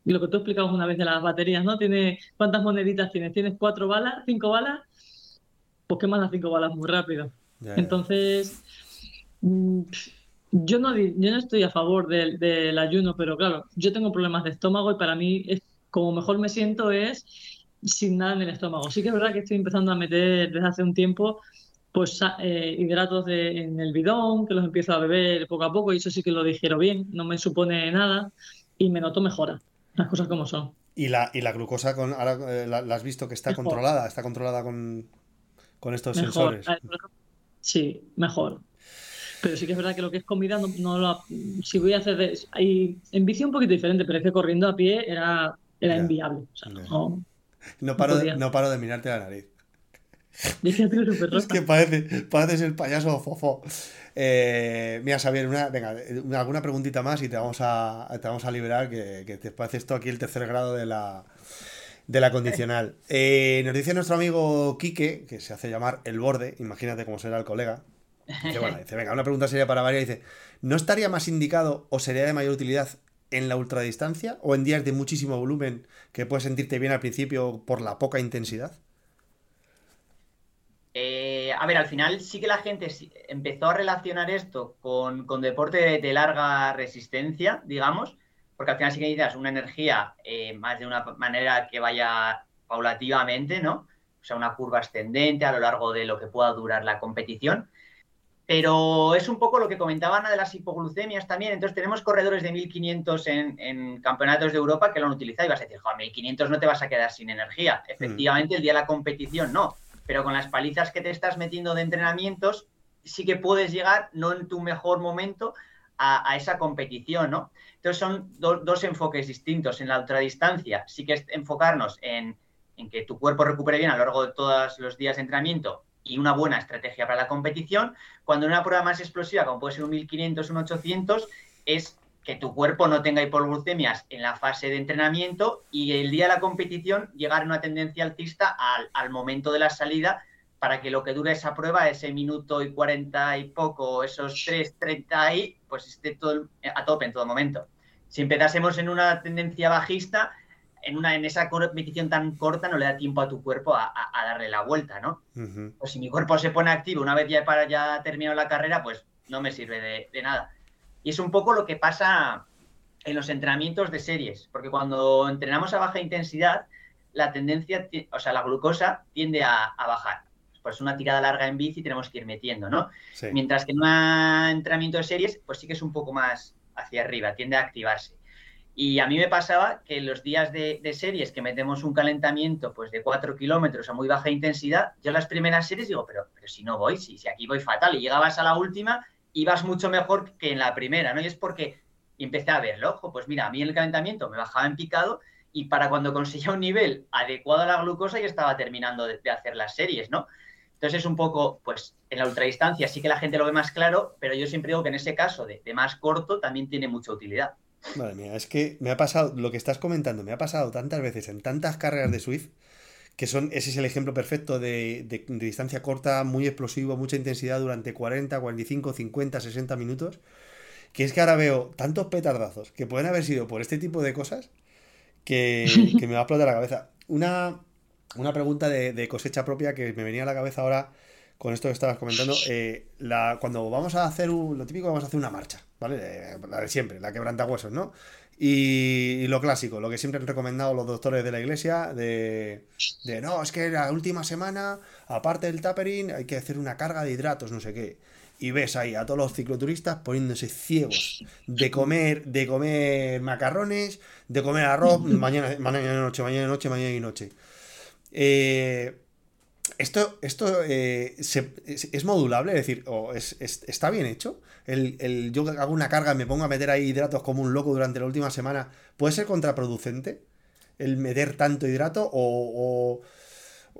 lo que tú explicabas una vez de las baterías, ¿no? Tiene, ¿Cuántas moneditas tienes? ¿Tienes cuatro balas, cinco balas? Pues quemas las cinco balas muy rápido. Entonces, mm, yo no, yo no estoy a favor del, ayuno, pero claro, yo tengo problemas de estómago y para mí es, como mejor me siento es sin nada en el estómago. Sí que es verdad que estoy empezando a meter desde hace un tiempo pues eh, hidratos en el bidón, que los empiezo a beber poco a poco y eso sí que lo digiero bien, no me supone nada y me noto mejora las cosas como son. Y la, y la glucosa, con, ahora eh, la, has visto que está controlada, está controlada con, estos sensores. Sí, mejor. Pero sí que es verdad que lo que es comida no, lo, si voy a hacer de, en bici un poquito diferente, pero es que corriendo a pie era, era inviable. no, paro de, no paro de mirarte la nariz. es que parece, pareces el payaso fofo. Eh, mira, Xavier, una, venga, alguna preguntita más y te vamos a, te vamos a liberar, que, te parece esto aquí el tercer grado de la, de la condicional. Eh, nos dice nuestro amigo Quique, que se hace llamar El Borde, imagínate cómo será el colega. Que bueno, dice, venga, una pregunta seria para varias. Dice, ¿no estaría más indicado o sería de mayor utilidad en la ultradistancia o en días de muchísimo volumen que puedes sentirte bien al principio por la poca intensidad? Eh, a ver, al final sí que la gente empezó a relacionar esto con, deporte de, larga resistencia, digamos, porque al final sí que necesitas una energía eh, más de una manera que vaya paulativamente, ¿no? O sea, una curva ascendente a lo largo de lo que pueda durar la competición. Pero es un poco lo que comentaba Ana de las hipoglucemias también. Entonces, tenemos corredores de 1500 en, campeonatos de Europa que lo han utilizado y vas a decir, joder, 1500 no te vas a quedar sin energía. Mm. Efectivamente, el día de la competición no pero con las palizas que te estás metiendo de entrenamientos, sí que puedes llegar, no en tu mejor momento, a, esa competición, ¿no? Entonces son dos enfoques distintos. En la ultradistancia sí que es enfocarnos en, que tu cuerpo recupere bien a lo largo de todos los días de entrenamiento y una buena estrategia para la competición. Cuando en una prueba más explosiva, como puede ser un 1500, un 800, es que tu cuerpo no tenga hipoglucemias en la fase de entrenamiento y el día de la competición llegar a una tendencia alcista al, momento de la salida para que lo que dure esa prueba, ese minuto y cuarenta y poco, esos tres, treinta ahí, pues esté todo a tope en todo momento. Si empezásemos en una tendencia bajista, en, una, en esa competición tan corta no le da tiempo a tu cuerpo a, darle la vuelta, ¿no? Pues si mi cuerpo se pone activo una vez ya para ya terminado la carrera, pues no me sirve de nada. Y es un poco lo que pasa en los entrenamientos de series, porque cuando entrenamos a baja intensidad, la tendencia, o sea, la glucosa tiende a, bajar. Pues una tirada larga en bici tenemos que ir metiendo, ¿no? Mientras que en un entrenamiento de series, pues sí que es un poco más hacia arriba, tiende a activarse. Y a mí me pasaba que los días de, series que metemos un calentamiento pues de 4 kilómetros a muy baja intensidad, yo las primeras series digo, pero, pero si no voy, si, si aquí voy fatal, y llegabas a la última ibas mucho mejor que en la primera, ¿no? Y es porque empecé a verlo, ojo, pues mira, a mí el calentamiento me bajaba en picado y para cuando conseguía un nivel adecuado a la glucosa ya estaba terminando de, hacer las series, ¿no? Entonces es un poco, pues en la ultradistancia sí que la gente lo ve más claro, pero yo siempre digo que en ese caso de más corto también tiene mucha utilidad. Madre mía, es que me ha pasado, lo que estás comentando, me ha pasado tantas veces en tantas carreras de Swift que son, ese es el ejemplo perfecto de, distancia corta, muy explosivo, mucha intensidad durante 40, 45, 50, 60 minutos, que es que ahora veo tantos petardazos que pueden haber sido por este tipo de cosas que, me va a explotar la cabeza. Una, una pregunta de, cosecha propia que me venía a la cabeza ahora con esto que estabas comentando. Eh, la, cuando vamos a hacer lo típico, vamos a hacer una marcha, ¿vale? Eh, la de siempre, la quebranta huesos, ¿no? Y, lo clásico, lo que siempre han recomendado los doctores de la iglesia, de, de no, es que la última semana, aparte del tapering, hay que hacer una carga de hidratos, no sé qué. Y ves ahí a todos los cicloturistas poniéndose ciegos de comer, de comer macarrones, de comer arroz, mañana, mañana noche, mañana noche, mañana y noche. Eh, esto, esto eh, es, modulable, es decir, o es, está bien hecho. El, el, yo hago una carga, me pongo a meter ahí hidratos como un loco durante la última semana. ¿Puede ser contraproducente el meter tanto hidrato? O,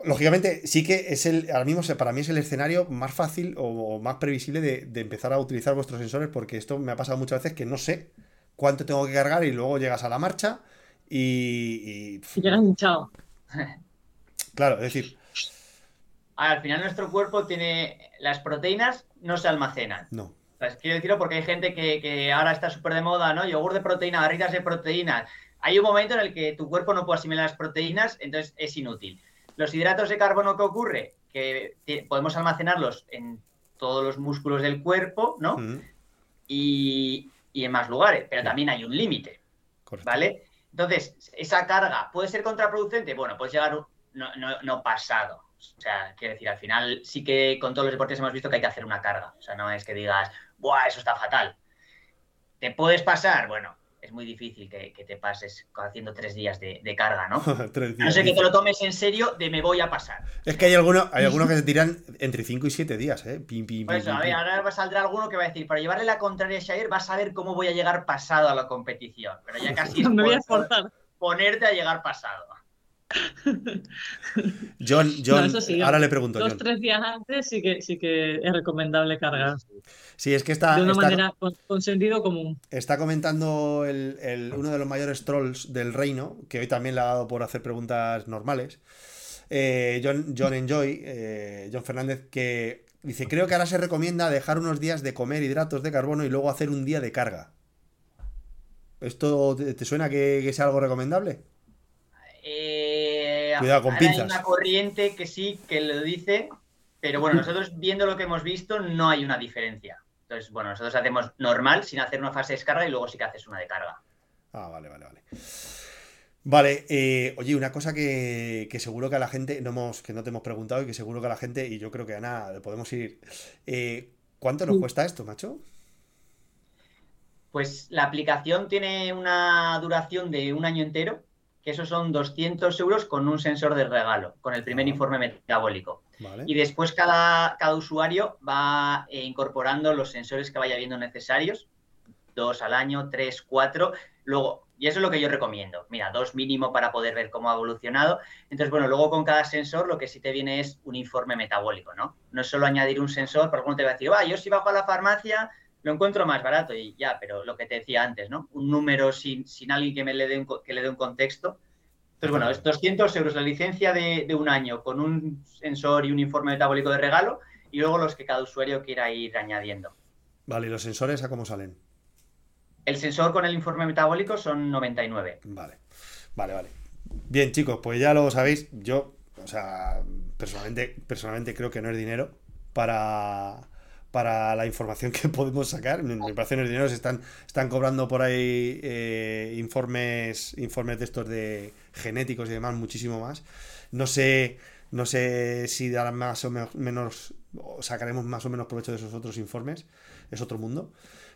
lógicamente, sí que es el, ahora mismo para mí es el escenario más fácil o, más previsible de, empezar a utilizar vuestros sensores, porque esto me ha pasado muchas veces que no sé cuánto tengo que cargar y luego llegas a la marcha y. Y, llegas hinchado. Claro, es decir al final nuestro cuerpo tiene las proteínas no se almacenan. No. quiero decirlo porque hay gente que, ahora está súper de moda, ¿no? Yogur de proteína, barritas de proteínas. Hay un momento en el que tu cuerpo no puede asimilar las proteínas, entonces es inútil. Los hidratos de carbono que ocurre, que podemos almacenarlos en todos los músculos del cuerpo, ¿no? y, en más lugares, pero también hay un límite, ¿vale? Entonces, esa carga puede ser contraproducente, bueno, puede llegar no, no pasado, o sea, quiero decir, al final sí que con todos los deportes hemos visto que hay que hacer una carga. O sea, no es que digas, ¡buah, eso está fatal! ¿Te puedes pasar? Bueno, es muy difícil que, te pases haciendo tres días de, carga, ¿no? no sé que te lo tomes en serio de me voy a pasar. Es que hay algunos hay algunos que se tiran entre cinco y siete días, ¿eh? Pim, pim, Por eso, a ver, ahora saldrá alguno que va a decir, para llevarle la contraria a Shair vas a ver cómo voy a llegar pasado a la competición. Pero ya casi me voy a forzar. ponerte a llegar pasado. John, John ahora le pregunto. Dos, tres días antes sí que, sí que es recomendable cargar. Sí, es que está. De una manera con, sentido común. Está comentando el, uno de los mayores trolls del reino, que hoy también le ha dado por hacer preguntas normales. Eh, John, John Enjoy, eh, John Fernández, que dice: Creo que ahora se recomienda dejar unos días de comer hidratos de carbono y luego hacer un día de carga. ¿Esto te, suena que, sea algo recomendable? Eh, Cuidado con pinzas. Hay una corriente que sí, que lo dice, pero bueno, nosotros viendo lo que hemos visto no hay una diferencia. Entonces, bueno, nosotros hacemos normal sin hacer una fase de descarga y luego sí que haces una de carga. Ah, vale, vale, vale. Vale, eh, oye, una cosa que, seguro que a la gente, no hemos, que no te hemos preguntado y que seguro que a la gente, y yo creo que a nada, podemos ir. Eh, ¿Cuánto nos cuesta esto, macho? Pues la aplicación tiene una duración de un año entero, que esos son 200 euros con un sensor de regalo, con el primer ah. informe metabólico. Y después cada, cada usuario va eh, incorporando los sensores que vaya viendo necesarios, dos al año, tres, cuatro. Luego, y eso es lo que yo recomiendo. Mira, dos mínimo para poder ver cómo ha evolucionado. Entonces, bueno, luego con cada sensor lo que sí te viene es un informe metabólico, ¿no? No es solo añadir un sensor, porque uno te va a decir, va, yo si bajo a la farmacia lo encuentro más barato y ya, pero lo que te decía antes, ¿no? Un número sin, sin alguien que me le dé un, que le dé un contexto. Entonces, bueno, es 200 euros la licencia de, de un año con un sensor y un informe metabólico de regalo y luego los que cada usuario quiera ir añadiendo. Vale, ¿y los sensores a cómo salen? El sensor con el informe metabólico son 99. Vale, vale, vale. Bien, chicos, pues ya lo sabéis. Yo, o sea, personalmente, personalmente creo que no es dinero para, para la información que podemos sacar. Me parece que no es dinero. Se están, están cobrando por ahí eh, informes, informes de estos de genéticos y demás, muchísimo más. No sé, no sé si darán más o menos, sacaremos más o menos provecho de esos otros informes. Es otro mundo.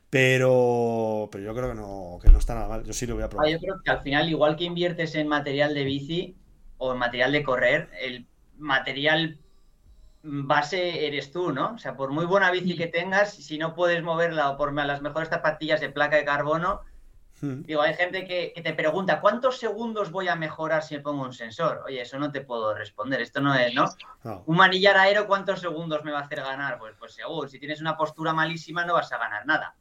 Pero, pero yo creo que no, que no está nada mal. Yo sí lo voy a probar. Ah, yo creo que al final, igual que inviertes en material de bici o en material de correr, el material base eres tú, ¿no? O sea, por muy buena bici que tengas, si no puedes moverla o por las mejores zapatillas de placa de carbono, hmm. digo, hay gente que, te pregunta, ¿cuántos segundos voy a mejorar si me pongo un sensor? Oye, eso no te puedo responder, esto no es, ¿no? Un manillar aero, ¿cuántos segundos me va a hacer ganar? Pues, pues seguro, si tienes una postura malísima no vas a ganar nada.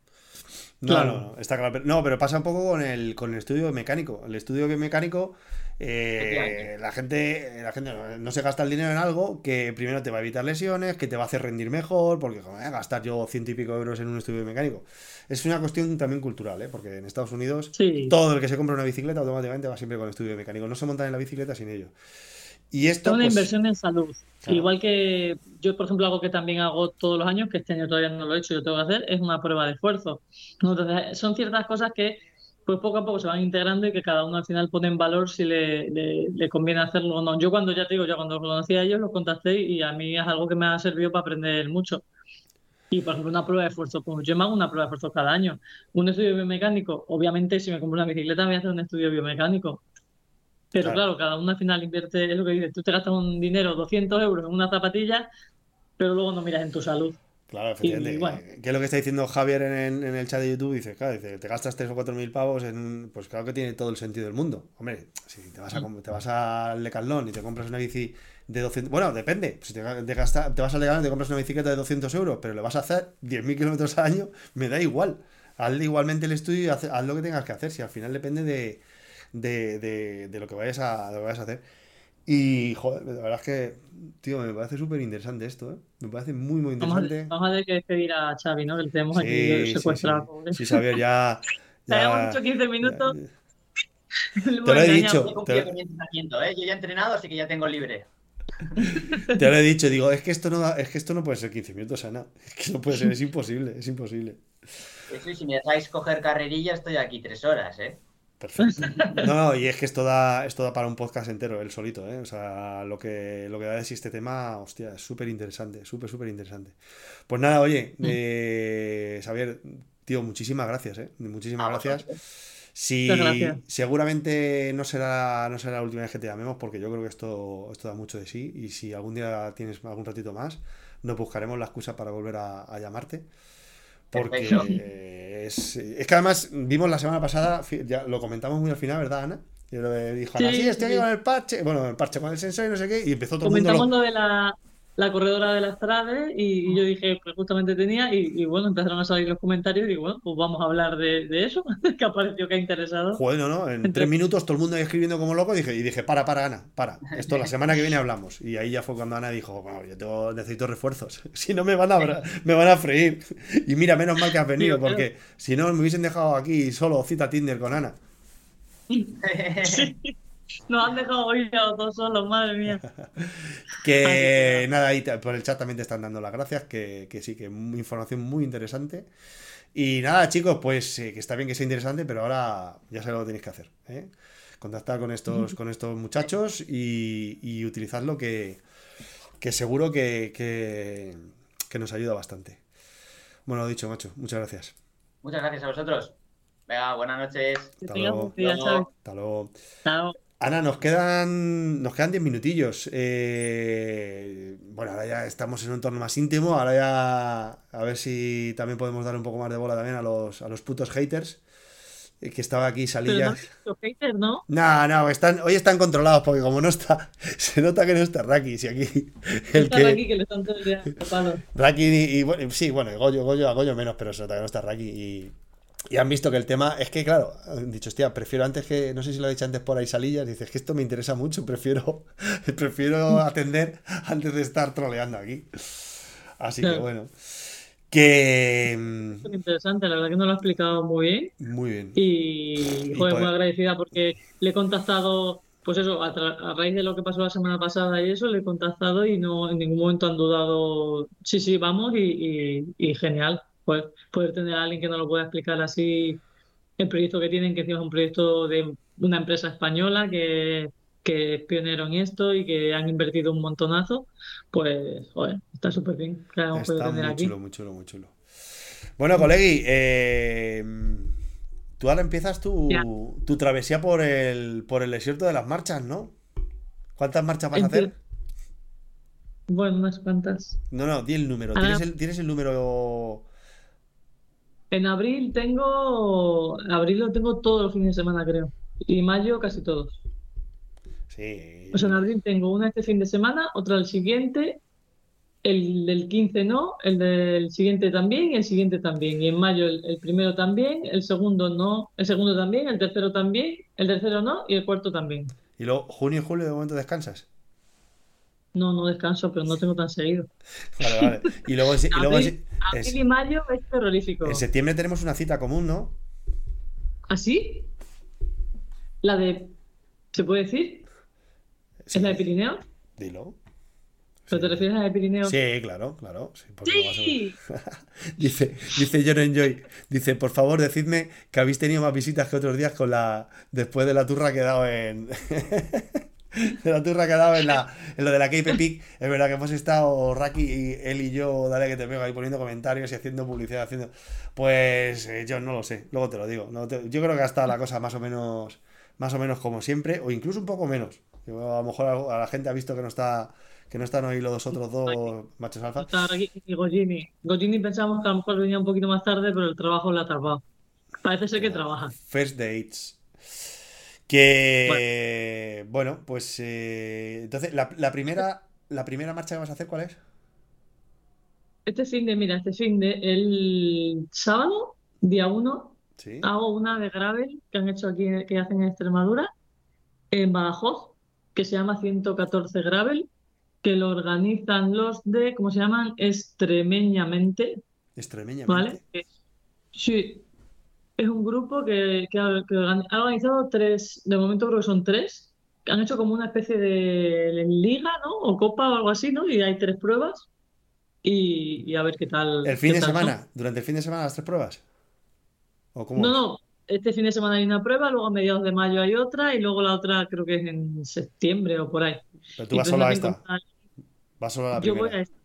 No, no, está claro. No, pero pasa un poco con el, con el estudio mecánico. El estudio mecánico, eh, la gente, la gente no se gasta el dinero en algo que primero te va a evitar lesiones, que te va a hacer rendir mejor, porque gastar yo ciento y pico euros en un estudio mecánico. Es una cuestión también cultural, ¿eh? porque en Estados Unidos todo el que se compra una bicicleta automáticamente va siempre con estudio mecánico. No se montan en la bicicleta sin ello. Y esto, es una pues, inversión en salud. Igual que yo, por ejemplo, algo que también hago todos los años, que este año todavía no lo he hecho, yo tengo que hacer, es una prueba de esfuerzo. Entonces, son ciertas cosas que pues poco a poco se van integrando y que cada uno al final pone en valor si le, le, conviene hacerlo o no. Yo cuando ya te digo, ya cuando los conocí a ellos, los contacté y a mí es algo que me ha servido para aprender mucho. Y por ejemplo, una prueba de esfuerzo, pues yo me hago una prueba de esfuerzo cada año. Un estudio biomecánico, obviamente si me compro una bicicleta voy a hacer un estudio biomecánico. Pero claro. cada uno al final invierte, es lo que dices, tú te gastas un dinero, 200 euros en una zapatilla, pero luego no miras en tu salud. Claro, efectivamente. ¿Qué es lo que está diciendo Javier en, el chat de YouTube? Dice, claro, dice, te gastas 3 o 4 mil pavos en... Pues claro que tiene todo el sentido del mundo. Hombre, si te vas, a, te vas al Decathlon y te compras una bici de 200... Bueno, depende. Si te, te, gasta, te vas al Decathlon y te compras una bicicleta de 200 euros, pero le vas a hacer 10.000 kilómetros al año, me da igual. Hazle igualmente el estudio y haz, haz, lo que tengas que hacer. Si al final depende de, de, de, lo, que vayas a, lo que vayas a hacer. Y, joder, la verdad es que, tío, me parece súper interesante esto, ¿eh? Me parece muy, muy interesante. Vamos a, tener que despedir a Xavi, ¿no? Que le tenemos aquí secuestrado. Sí, sí. sí, ya... ya hemos hecho 15 minutos. te lo he dicho. Te... ¿eh? Yo ya he entrenado, así que ya tengo libre. te lo he dicho, digo, es que esto no es que esto no puede ser 15 minutos, Ana. Es que no puede ser, es imposible, es imposible. Eso, y si me dejáis coger carrerilla, estoy aquí tres horas, ¿eh? Perfecto. No, y es que esto da, esto da para un podcast entero, él solito, ¿eh? O sea, lo que, lo que da de sí este tema, hostia, es súper interesante, súper, súper interesante. Pues nada, oye, mm. eh, Xavier, tío, muchísimas gracias, ¿eh? Muchísimas gracias. Si, seguramente no será, no será la última vez que te llamemos, porque yo creo que esto, esto da mucho de sí. Y si algún día tienes algún ratito más, nos buscaremos la excusa para volver a llamarte. Porque es, es, que además vimos la semana pasada, ya lo comentamos muy al final, ¿verdad, Ana? Yo le dijo, sí, sí, estoy aquí con el parche, bueno, el parche con el sensor y no sé qué, y empezó todo el mundo. Lo... de la la corredora de las Trades y, yo dije que justamente tenía y, bueno, empezaron a salir los comentarios y digo, bueno, pues vamos a hablar de, eso, que apareció que ha interesado. Bueno, ¿no? En tres minutos todo el mundo escribiendo como loco y dije, y dije, para, para, Ana, para. Esto la semana que viene hablamos. Y ahí ya fue cuando Ana dijo, bueno, yo tengo, necesito refuerzos. si no me van a me van a freír. Y mira, menos mal que has venido, porque si no me hubiesen dejado aquí solo cita Tinder con Ana. Nos han dejado oír a los dos solos, madre mía. que nada, ahí por el chat también te están dando las gracias, que, sí, que información muy interesante. Y nada, chicos, pues que está bien que sea interesante, pero ahora ya sabéis lo que tenéis que hacer. ¿eh? Contactar con estos, con estos muchachos y, y utilizadlo que, que seguro que, que, nos ayuda bastante. Bueno, lo dicho, macho, muchas gracias. Muchas gracias a vosotros. Venga, buenas noches. Hasta luego. Hasta luego. Chao. Ana, nos quedan nos quedan 10 minutillos. Eh, bueno, ahora ya estamos en un entorno más íntimo. Ahora ya a ver si también podemos dar un poco más de bola también a los, a los putos haters. Eh, que estaba aquí salía. no haters, ¿no? No, no, están, hoy están controlados porque como no está, se nota que no está Raki. Si aquí. El está que, Raki que le están todo el día Raki y, y, sí, bueno, Goyo, Goyo, a Goyo menos, pero se nota que no está Raki y y han visto que el tema es que, claro, han dicho, hostia, prefiero antes que, no sé si lo he dicho antes por ahí salillas, dices que esto me interesa mucho, prefiero, prefiero atender antes de estar troleando aquí. Así que bueno. Que. Es mm, interesante, la verdad que no lo ha explicado muy bien. Muy bien. Y, joder, muy agradecida porque le he contactado, pues eso, a, raíz de lo que pasó la semana pasada y eso, le he contactado y no en ningún momento han dudado, sí, sí, vamos y, y genial pues, poder tener a alguien que nos lo pueda explicar así el proyecto que tienen, que es un proyecto de una empresa española que, es pionero en esto y que han invertido un montonazo, pues está súper bien. está muy chulo, muy chulo, muy chulo. Bueno, colegi, eh, tú ahora empiezas tu, tu, travesía por el, por el desierto de las marchas, ¿no? ¿Cuántas marchas vas a hacer? Bueno, unas cuantas. No, no, di el número. Ah. ¿Tienes el, ¿Tienes el número en abril tengo. Abril lo tengo todos los fines de semana, creo. Y mayo casi todos. Sí. O sea, en abril tengo una este fin de semana, otra el siguiente, el del 15 no, el del siguiente también y el siguiente también. Y en mayo el, primero también, el segundo no, el segundo también, el tercero también, el tercero no y el cuarto también. ¿Y luego junio y julio de momento descansas? No, no descanso, pero no tengo tan seguido. Vale, vale. Y luego, y luego abril y mayo es terrorífico. En septiembre tenemos una cita común, ¿no? ¿Ah, sí? La de. ¿Se puede decir? ¿Es la de Pirineo? Dilo. ¿Pero te refieres a la de Pirineo? Sí, claro, claro. Sí. dice, dice John Enjoy, dice, por favor, decidme que habéis tenido más visitas que otros días con la. después de la turra que he dado en. de la turra que ha dado en, la, en lo de la Cape Peak. Es verdad que hemos estado, Raki, y él y yo, dale que te pego ahí poniendo comentarios y haciendo publicidad, haciendo. Pues eh, yo no lo sé, luego te lo digo. yo creo que ha estado la cosa más o menos más o menos como siempre, o incluso un poco menos. a lo mejor a la gente ha visto que no está que no están hoy los otros dos machos alfa. Está y Gojini. Gojini pensamos que a lo mejor venía un poquito más tarde, pero el trabajo lo ha. Parece ser que trabaja. First dates. Que bueno, pues eh, entonces la, primera la primera marcha que vas a hacer, ¿cuál es? Este fin de, mira, este fin de el sábado, día 1, hago una de gravel que han hecho aquí, que hacen en Extremadura, en Badajoz, que se llama 114 Gravel, que lo organizan los de, ¿cómo se llaman? Extremeñamente. Extremeñamente. ¿Vale? Sí, es un grupo que, ha, organizado tres, de momento creo que son tres, que han hecho como una especie de liga, ¿no? O copa o algo así, ¿no? Y hay tres pruebas y, a ver qué tal. ¿El fin de semana? ¿Durante el fin de semana las tres pruebas? ¿O cómo no, no. Este fin de semana hay una prueba, luego a mediados de mayo hay otra y luego la otra creo que es en septiembre o por ahí. Pero tú vas solo a esta. ¿Vas solo a la primera? Yo voy a esta.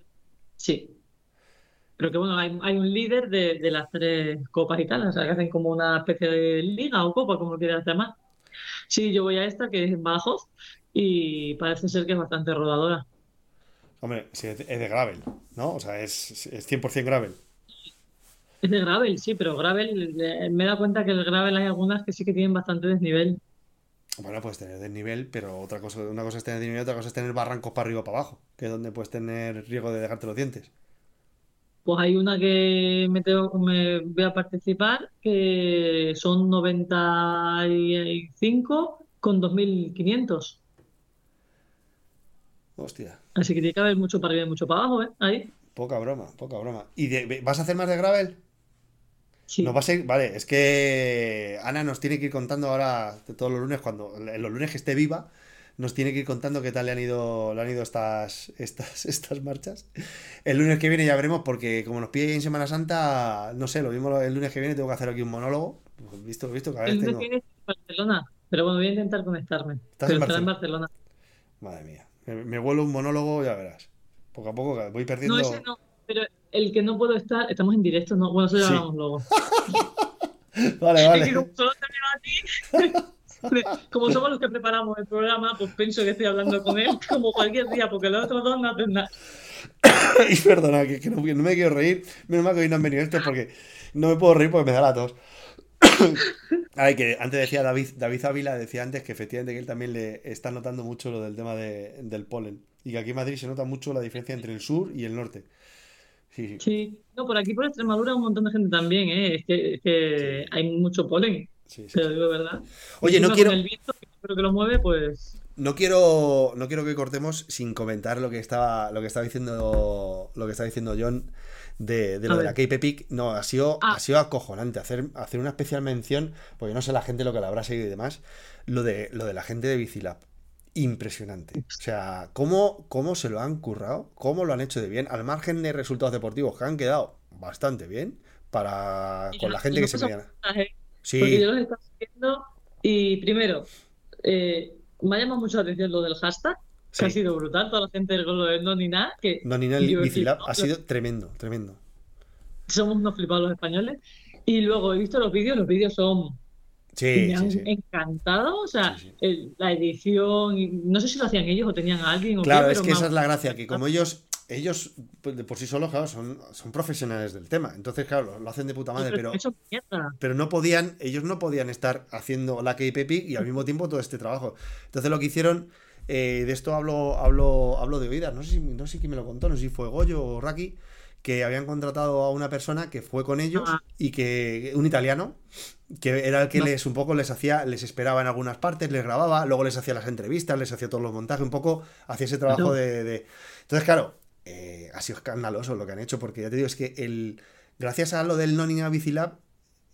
Sí. Pero que bueno, hay, un líder de, las tres copas y tal, o sea, que hacen como una especie de liga o copa, como quieras llamar. Sí, yo voy a esta, que es Bajos, y parece ser que es bastante rodadora. Hombre, sí, es de gravel, ¿no? O sea, es, es 100% gravel. Es de gravel, sí, pero gravel, me he dado cuenta que el gravel hay algunas que sí que tienen bastante desnivel. Bueno, puedes tener desnivel, pero otra cosa, una cosa es tener desnivel, otra cosa es tener barrancos para arriba o para abajo, que es donde puedes tener riesgo de dejarte los dientes. Pues hay una que me, tengo, me voy a participar, que son 95 con 2.500. Hostia. Así que tiene que haber mucho para arriba y mucho para abajo, ¿eh? Ahí. Poca broma, poca broma. ¿Y de- vas a hacer más de gravel? Sí. No va a ser, vale, es que Ana nos tiene que ir contando ahora todos los lunes, cuando en los lunes que esté viva, nos tiene que ir contando qué tal le han ido, le han ido estas, estas, estas marchas. El lunes que viene ya veremos, porque como nos pide en Semana Santa, no sé, lo mismo el lunes que viene tengo que hacer aquí un monólogo. Visto, visto, cada El vez lunes tengo. que viene en Barcelona, pero bueno, voy a intentar conectarme. ¿Estás pero en en Barcelona? Madre mía, me, me vuelo un monólogo, ya verás. Poco a poco voy perdiendo. No, ese no, pero el que no puedo estar, estamos en directo, no, bueno, eso ya Sí. hablamos luego. Vale, que vale. como solo te veo a ti, como somos los que preparamos el programa, pues pienso que estoy hablando con él como cualquier día, porque los otros dos no hacen nada. Y perdona, que, que no, me quiero reír. Menos mal que hoy no han venido estos porque no me puedo reír porque me da la tos. Ay, que antes decía David, David Ávila, decía antes que efectivamente que él también le está notando mucho lo del tema de- del polen. Y que aquí en Madrid se nota mucho la diferencia entre el sur y el norte. Sí, sí. Sí, no, por aquí por Extremadura un montón de gente también, ¿eh? Es que, es que hay mucho polen, sí, sí. te lo digo de verdad. Oye, no quiero, el viento, que creo que lo mueve, pues no quiero, no quiero que cortemos sin comentar lo que estaba, lo que estaba diciendo, lo que estaba diciendo John de, de lo de la. Cape Epic. No, ha sido, Ah. ha sido acojonante hacer, hacer una especial mención, porque no sé la gente lo que la habrá seguido y demás, lo de, lo de la gente de Bicilab. Impresionante. O sea, cómo, cómo se lo han currado, cómo lo han hecho de bien, al margen de resultados deportivos que han quedado bastante bien para Y con la gente que se pasa mediana. Porque yo los estoy siguiendo y primero, eh, me ha llamado mucho la atención lo del hashtag, que ha sido brutal, toda la gente con lo de no ni nada, que No, ni nada, ha sido tremendo, tremendo. somos unos flipados los españoles. Y luego he visto los vídeos, los vídeos son Sí, me han sí. encantado, o sea, el- la edición, no sé si lo hacían ellos o tenían a alguien o qué, Claro, es que esa es la gracia, que como ellos, ellos pues, por sí solos, claro, son, son profesionales del tema. Entonces, claro, lo, lo hacen de puta madre, pero, pero no podían, ellos no podían estar haciendo la KPP y al mismo tiempo todo este trabajo. Entonces lo que hicieron, eh, de esto hablo, hablo, hablo de oídas, no sé, si, no sé quién me lo contó, no sé si fue Goyo o Raki, que habían contratado a una persona que fue con ellos Ah. y que, un italiano, que era el que No. les un poco les hacía, les esperaba en algunas partes, les grababa, luego les hacía las entrevistas, les hacía todos los montajes, un poco hacía ese trabajo No. de, de- Entonces, claro, eh, ha sido escandaloso lo que han hecho, porque ya te digo, es que el gracias a lo del Nottingham Bicilab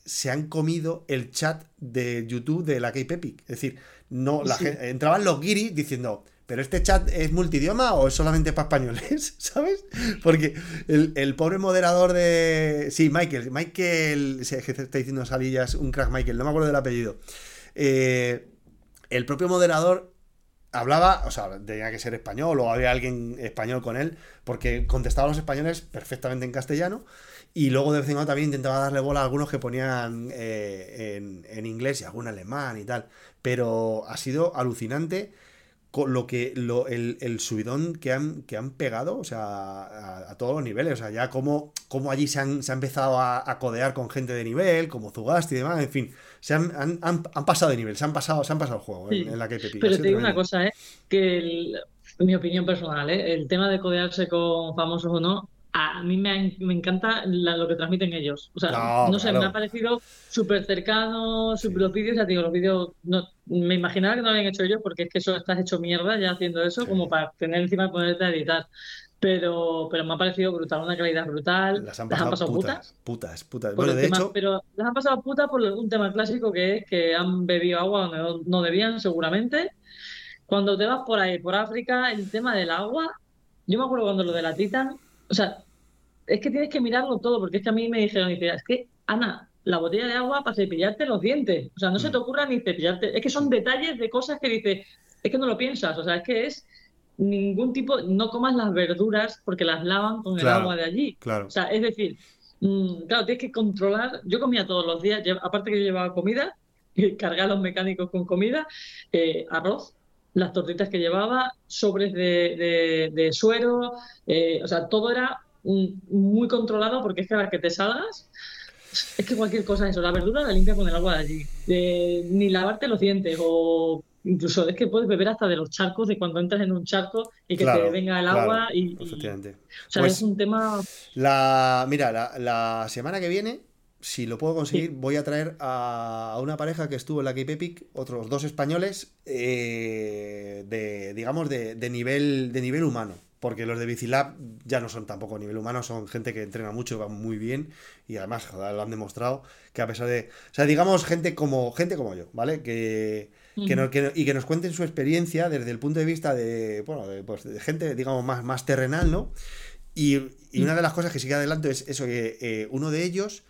se han comido el chat de YouTube de la Cape Epic. Es decir, no, la Sí. gen- entraban los guiris diciendo, ¿pero este chat es multidioma o es solamente para españoles? ¿Sabes? Porque el, el pobre moderador de. Sí, Michael. Michael. se- que está diciendo Salillas, un crack Michael, no me acuerdo del apellido. Eh, el propio moderador hablaba, o sea, tenía que ser español o había alguien español con él, porque contestaba a los españoles perfectamente en castellano. Y luego de vez en cuando también intentaba darle bola a algunos que ponían eh, en, en inglés y algún alemán y tal. Pero ha sido alucinante con lo que lo, el, el subidón que han, que han pegado, o sea, a, a todos los niveles. O sea, ya como, como allí se han, se ha empezado a, a codear con gente de nivel, como Zugasti y demás, en fin, se han, han, han- han pasado de nivel, se han pasado, se han pasado el juego en, Sí. en la KPP. Ha Pero sido te digo una cosa, ¿eh? Que el- mi opinión personal, ¿eh? El tema de codearse con famosos o no, a mí me, me encanta la- lo que transmiten ellos. O sea, No, no sé, claro. me ha parecido súper cercano, súper- los vídeos, ya te digo, los vídeos, no, me imaginaba que no lo habían hecho ellos porque es que eso estás hecho mierda ya haciendo eso, Sí. como para tener encima ponerte a editar. Pero, pero me ha parecido brutal, una calidad brutal. Las han Las han pasado pasado putas. putas, putas, putas. Bueno, de tema, hecho, pero las han pasado putas por un tema clásico que es que han bebido agua donde no, no debían, seguramente. Cuando te vas por ahí, por África, el tema del agua, yo me acuerdo cuando lo de la Titan, o sea, es que tienes que mirarlo todo, porque es que a mí me dijeron, es que, Ana, la botella de agua para cepillarte los dientes, o sea, no se Mm. te ocurra ni cepillarte, es que son detalles de cosas que dices, es que no lo piensas, o sea, es que es ningún tipo, no comas las verduras porque las lavan con el agua de allí. claro. O sea, es decir, mm, claro, tienes que controlar. Yo comía todos los días, aparte que yo llevaba comida, cargaba a los mecánicos con comida, eh, arroz, las tortitas que llevaba, sobres de, de- de suero, eh, o sea, todo era mm, muy controlado porque es que a la que te salgas, Es que cualquier cosa, eso, la verdura la limpia con el agua de allí. ni lavarte los dientes o incluso es que puedes beber hasta de los charcos, de cuando entras en un charco y que te venga el agua. Y, efectivamente. o sea, pues es un tema. La, mira, la, semana que viene, si lo puedo conseguir, voy a traer a, una pareja que estuvo en la Cape Epic, otros dos españoles, eh, de, digamos, de, nivel, de nivel humano. Porque los de Bicilab ya no son tampoco nivel humano, son gente que entrena mucho, va muy bien y además joder, lo han demostrado que a pesar de, o sea, digamos gente como gente como yo, ¿vale? Que, y que nos cuenten su experiencia desde el punto de vista de, bueno, de, pues, gente, digamos, más, más terrenal, ¿no? Y, una de las cosas que sigue adelante es eso, que eh, uno de ellos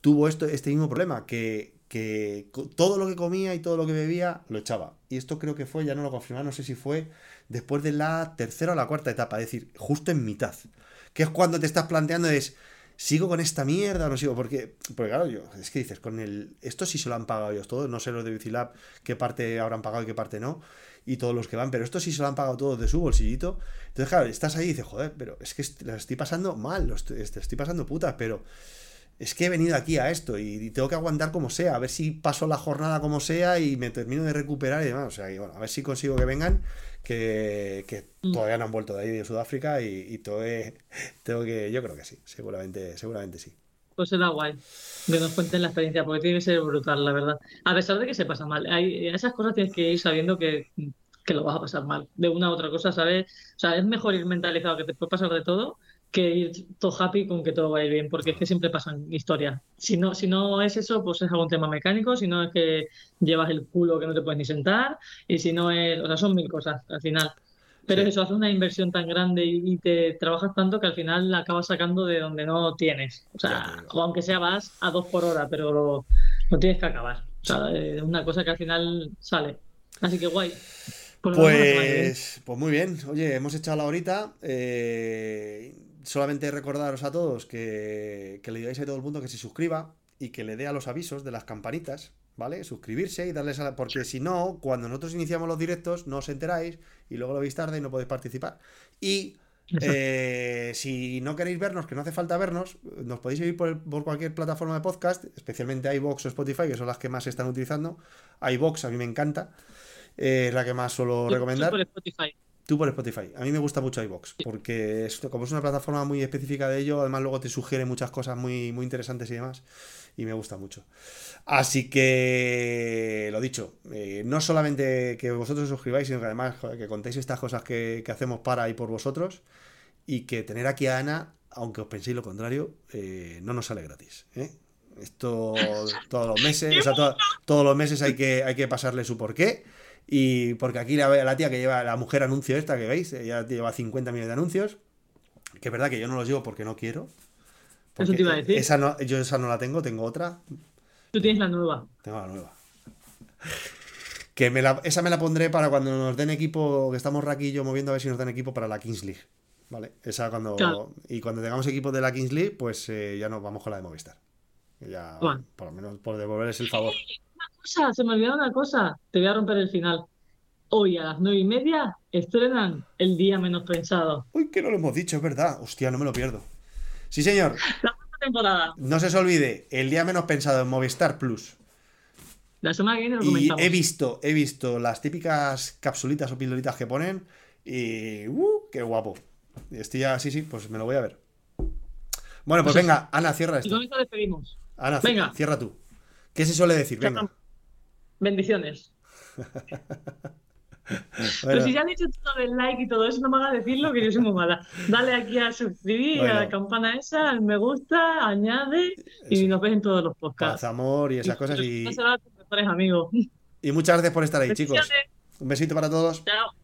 tuvo esto, este mismo problema, que, que todo lo que comía y todo lo que bebía lo echaba. Y esto creo que fue, ya no lo confirmaba, no sé si fue después de la tercera o la cuarta etapa, es decir, justo en mitad. Que es cuando te estás planteando es, ¿sigo con esta mierda o no sigo? Porque, porque claro, yo, es que dices, con el. Esto sí se lo han pagado ellos todos. No sé los de Bicilab qué parte habrán pagado y qué parte no. Y todos los que van, pero esto sí se lo han pagado todos de su bolsillito. Entonces, claro, estás ahí y dices, joder, pero es que las estoy pasando mal, los, estoy pasando putas, pero es que he venido aquí a esto y, tengo que aguantar como sea, a ver si paso la jornada como sea y me termino de recuperar y demás. O sea, bueno, a ver si consigo que vengan que, mm. todavía no han vuelto de ahí de Sudáfrica y, todo tengo que, yo creo que sí, seguramente, seguramente sí. Pues será guay que nos cuenten la experiencia, porque tiene que ser brutal, la verdad. A pesar de que se pasa mal, hay, esas cosas tienes que ir sabiendo que, que lo vas a pasar mal. De una u otra cosa, ¿sabes? O sea, es mejor ir mentalizado que te puede pasar de todo que ir todo happy con que todo va a ir bien, porque es que siempre pasan historias. Si no, si no es eso, pues es algún tema mecánico, si no es que llevas el culo que no te puedes ni sentar, y si no es, o sea, son mil cosas al final. Pero eso, hace una inversión tan grande y, te trabajas tanto que al final la acabas sacando de donde no tienes. O sea, o aunque sea vas a dos por hora, pero lo, tienes que acabar. O sea, es una cosa que al final sale. Así que guay. Pues, pues, pues, muy bien. Oye, hemos echado la horita. Eh, solamente recordaros a todos que, le digáis a todo el mundo que se suscriba y que le dé a los avisos de las campanitas, ¿vale? Suscribirse y darles a la... Porque si no, cuando nosotros iniciamos los directos, no os enteráis y luego lo veis tarde y no podéis participar. Y eh, si no queréis vernos, que no hace falta vernos, nos podéis seguir por, cualquier plataforma de podcast, especialmente iBox o Spotify, que son las que más se están utilizando. iBox a mí me encanta, eh, es la que más suelo recomendar. Tú por Spotify. A mí me gusta mucho iBox, porque como es una plataforma muy específica de ello, además luego te sugiere muchas cosas muy, muy interesantes y demás, y me gusta mucho. Así que, lo dicho, eh, no solamente que vosotros os suscribáis, sino que además que contéis estas cosas que, hacemos para y por vosotros, y que tener aquí a Ana, aunque os penséis lo contrario, eh, no nos sale gratis. ¿eh? Esto todos los meses, o sea, todos los meses hay que, hay que pasarle su porqué. Y porque aquí la, la tía que lleva la mujer anuncio esta que veis, ella lleva 50 millones de anuncios. Que es verdad que yo no los llevo porque no quiero. Eso te iba a decir. Esa no, yo esa no la tengo, tengo otra. Tú tienes la nueva. Tengo la nueva. Que me la, esa me la pondré para cuando nos den equipo, que estamos yo moviendo a ver si nos dan equipo para la Kings League. ¿Vale? Esa cuando. Y cuando tengamos equipo de la Kings League, pues eh, ya nos vamos con la de Movistar. Ya, por lo menos por devolverles el favor se me olvidó una cosa. Te voy a romper el final. Hoy a las nueve y media estrenan El Día Menos Pensado. Uy, que no lo hemos dicho, es verdad. Hostia, no me lo pierdo. Sí, señor. La temporada. No se os olvide, El Día Menos Pensado en Movistar Plus. La semana que viene lo y he visto, he visto las típicas capsulitas o pildoritas que ponen y... ¡Uh! ¡Qué guapo! Estoy ya, sí, sí, pues me lo voy a ver. Bueno, pues, pues venga, Ana, cierra esto. Y con despedimos. Ana, venga. cierra tú. ¿Qué se suele decir? Venga. Bendiciones. Pero si ya han hecho todo el like y todo eso, no me hagas decirlo que yo soy muy mala. Dale aquí a suscribir, a la campana esa, al me gusta, añade y nos ves en todos los podcasts. Paz, amor y esas cosas. Y... amigos. y muchas gracias por estar ahí, chicos. Un besito para todos. Chao.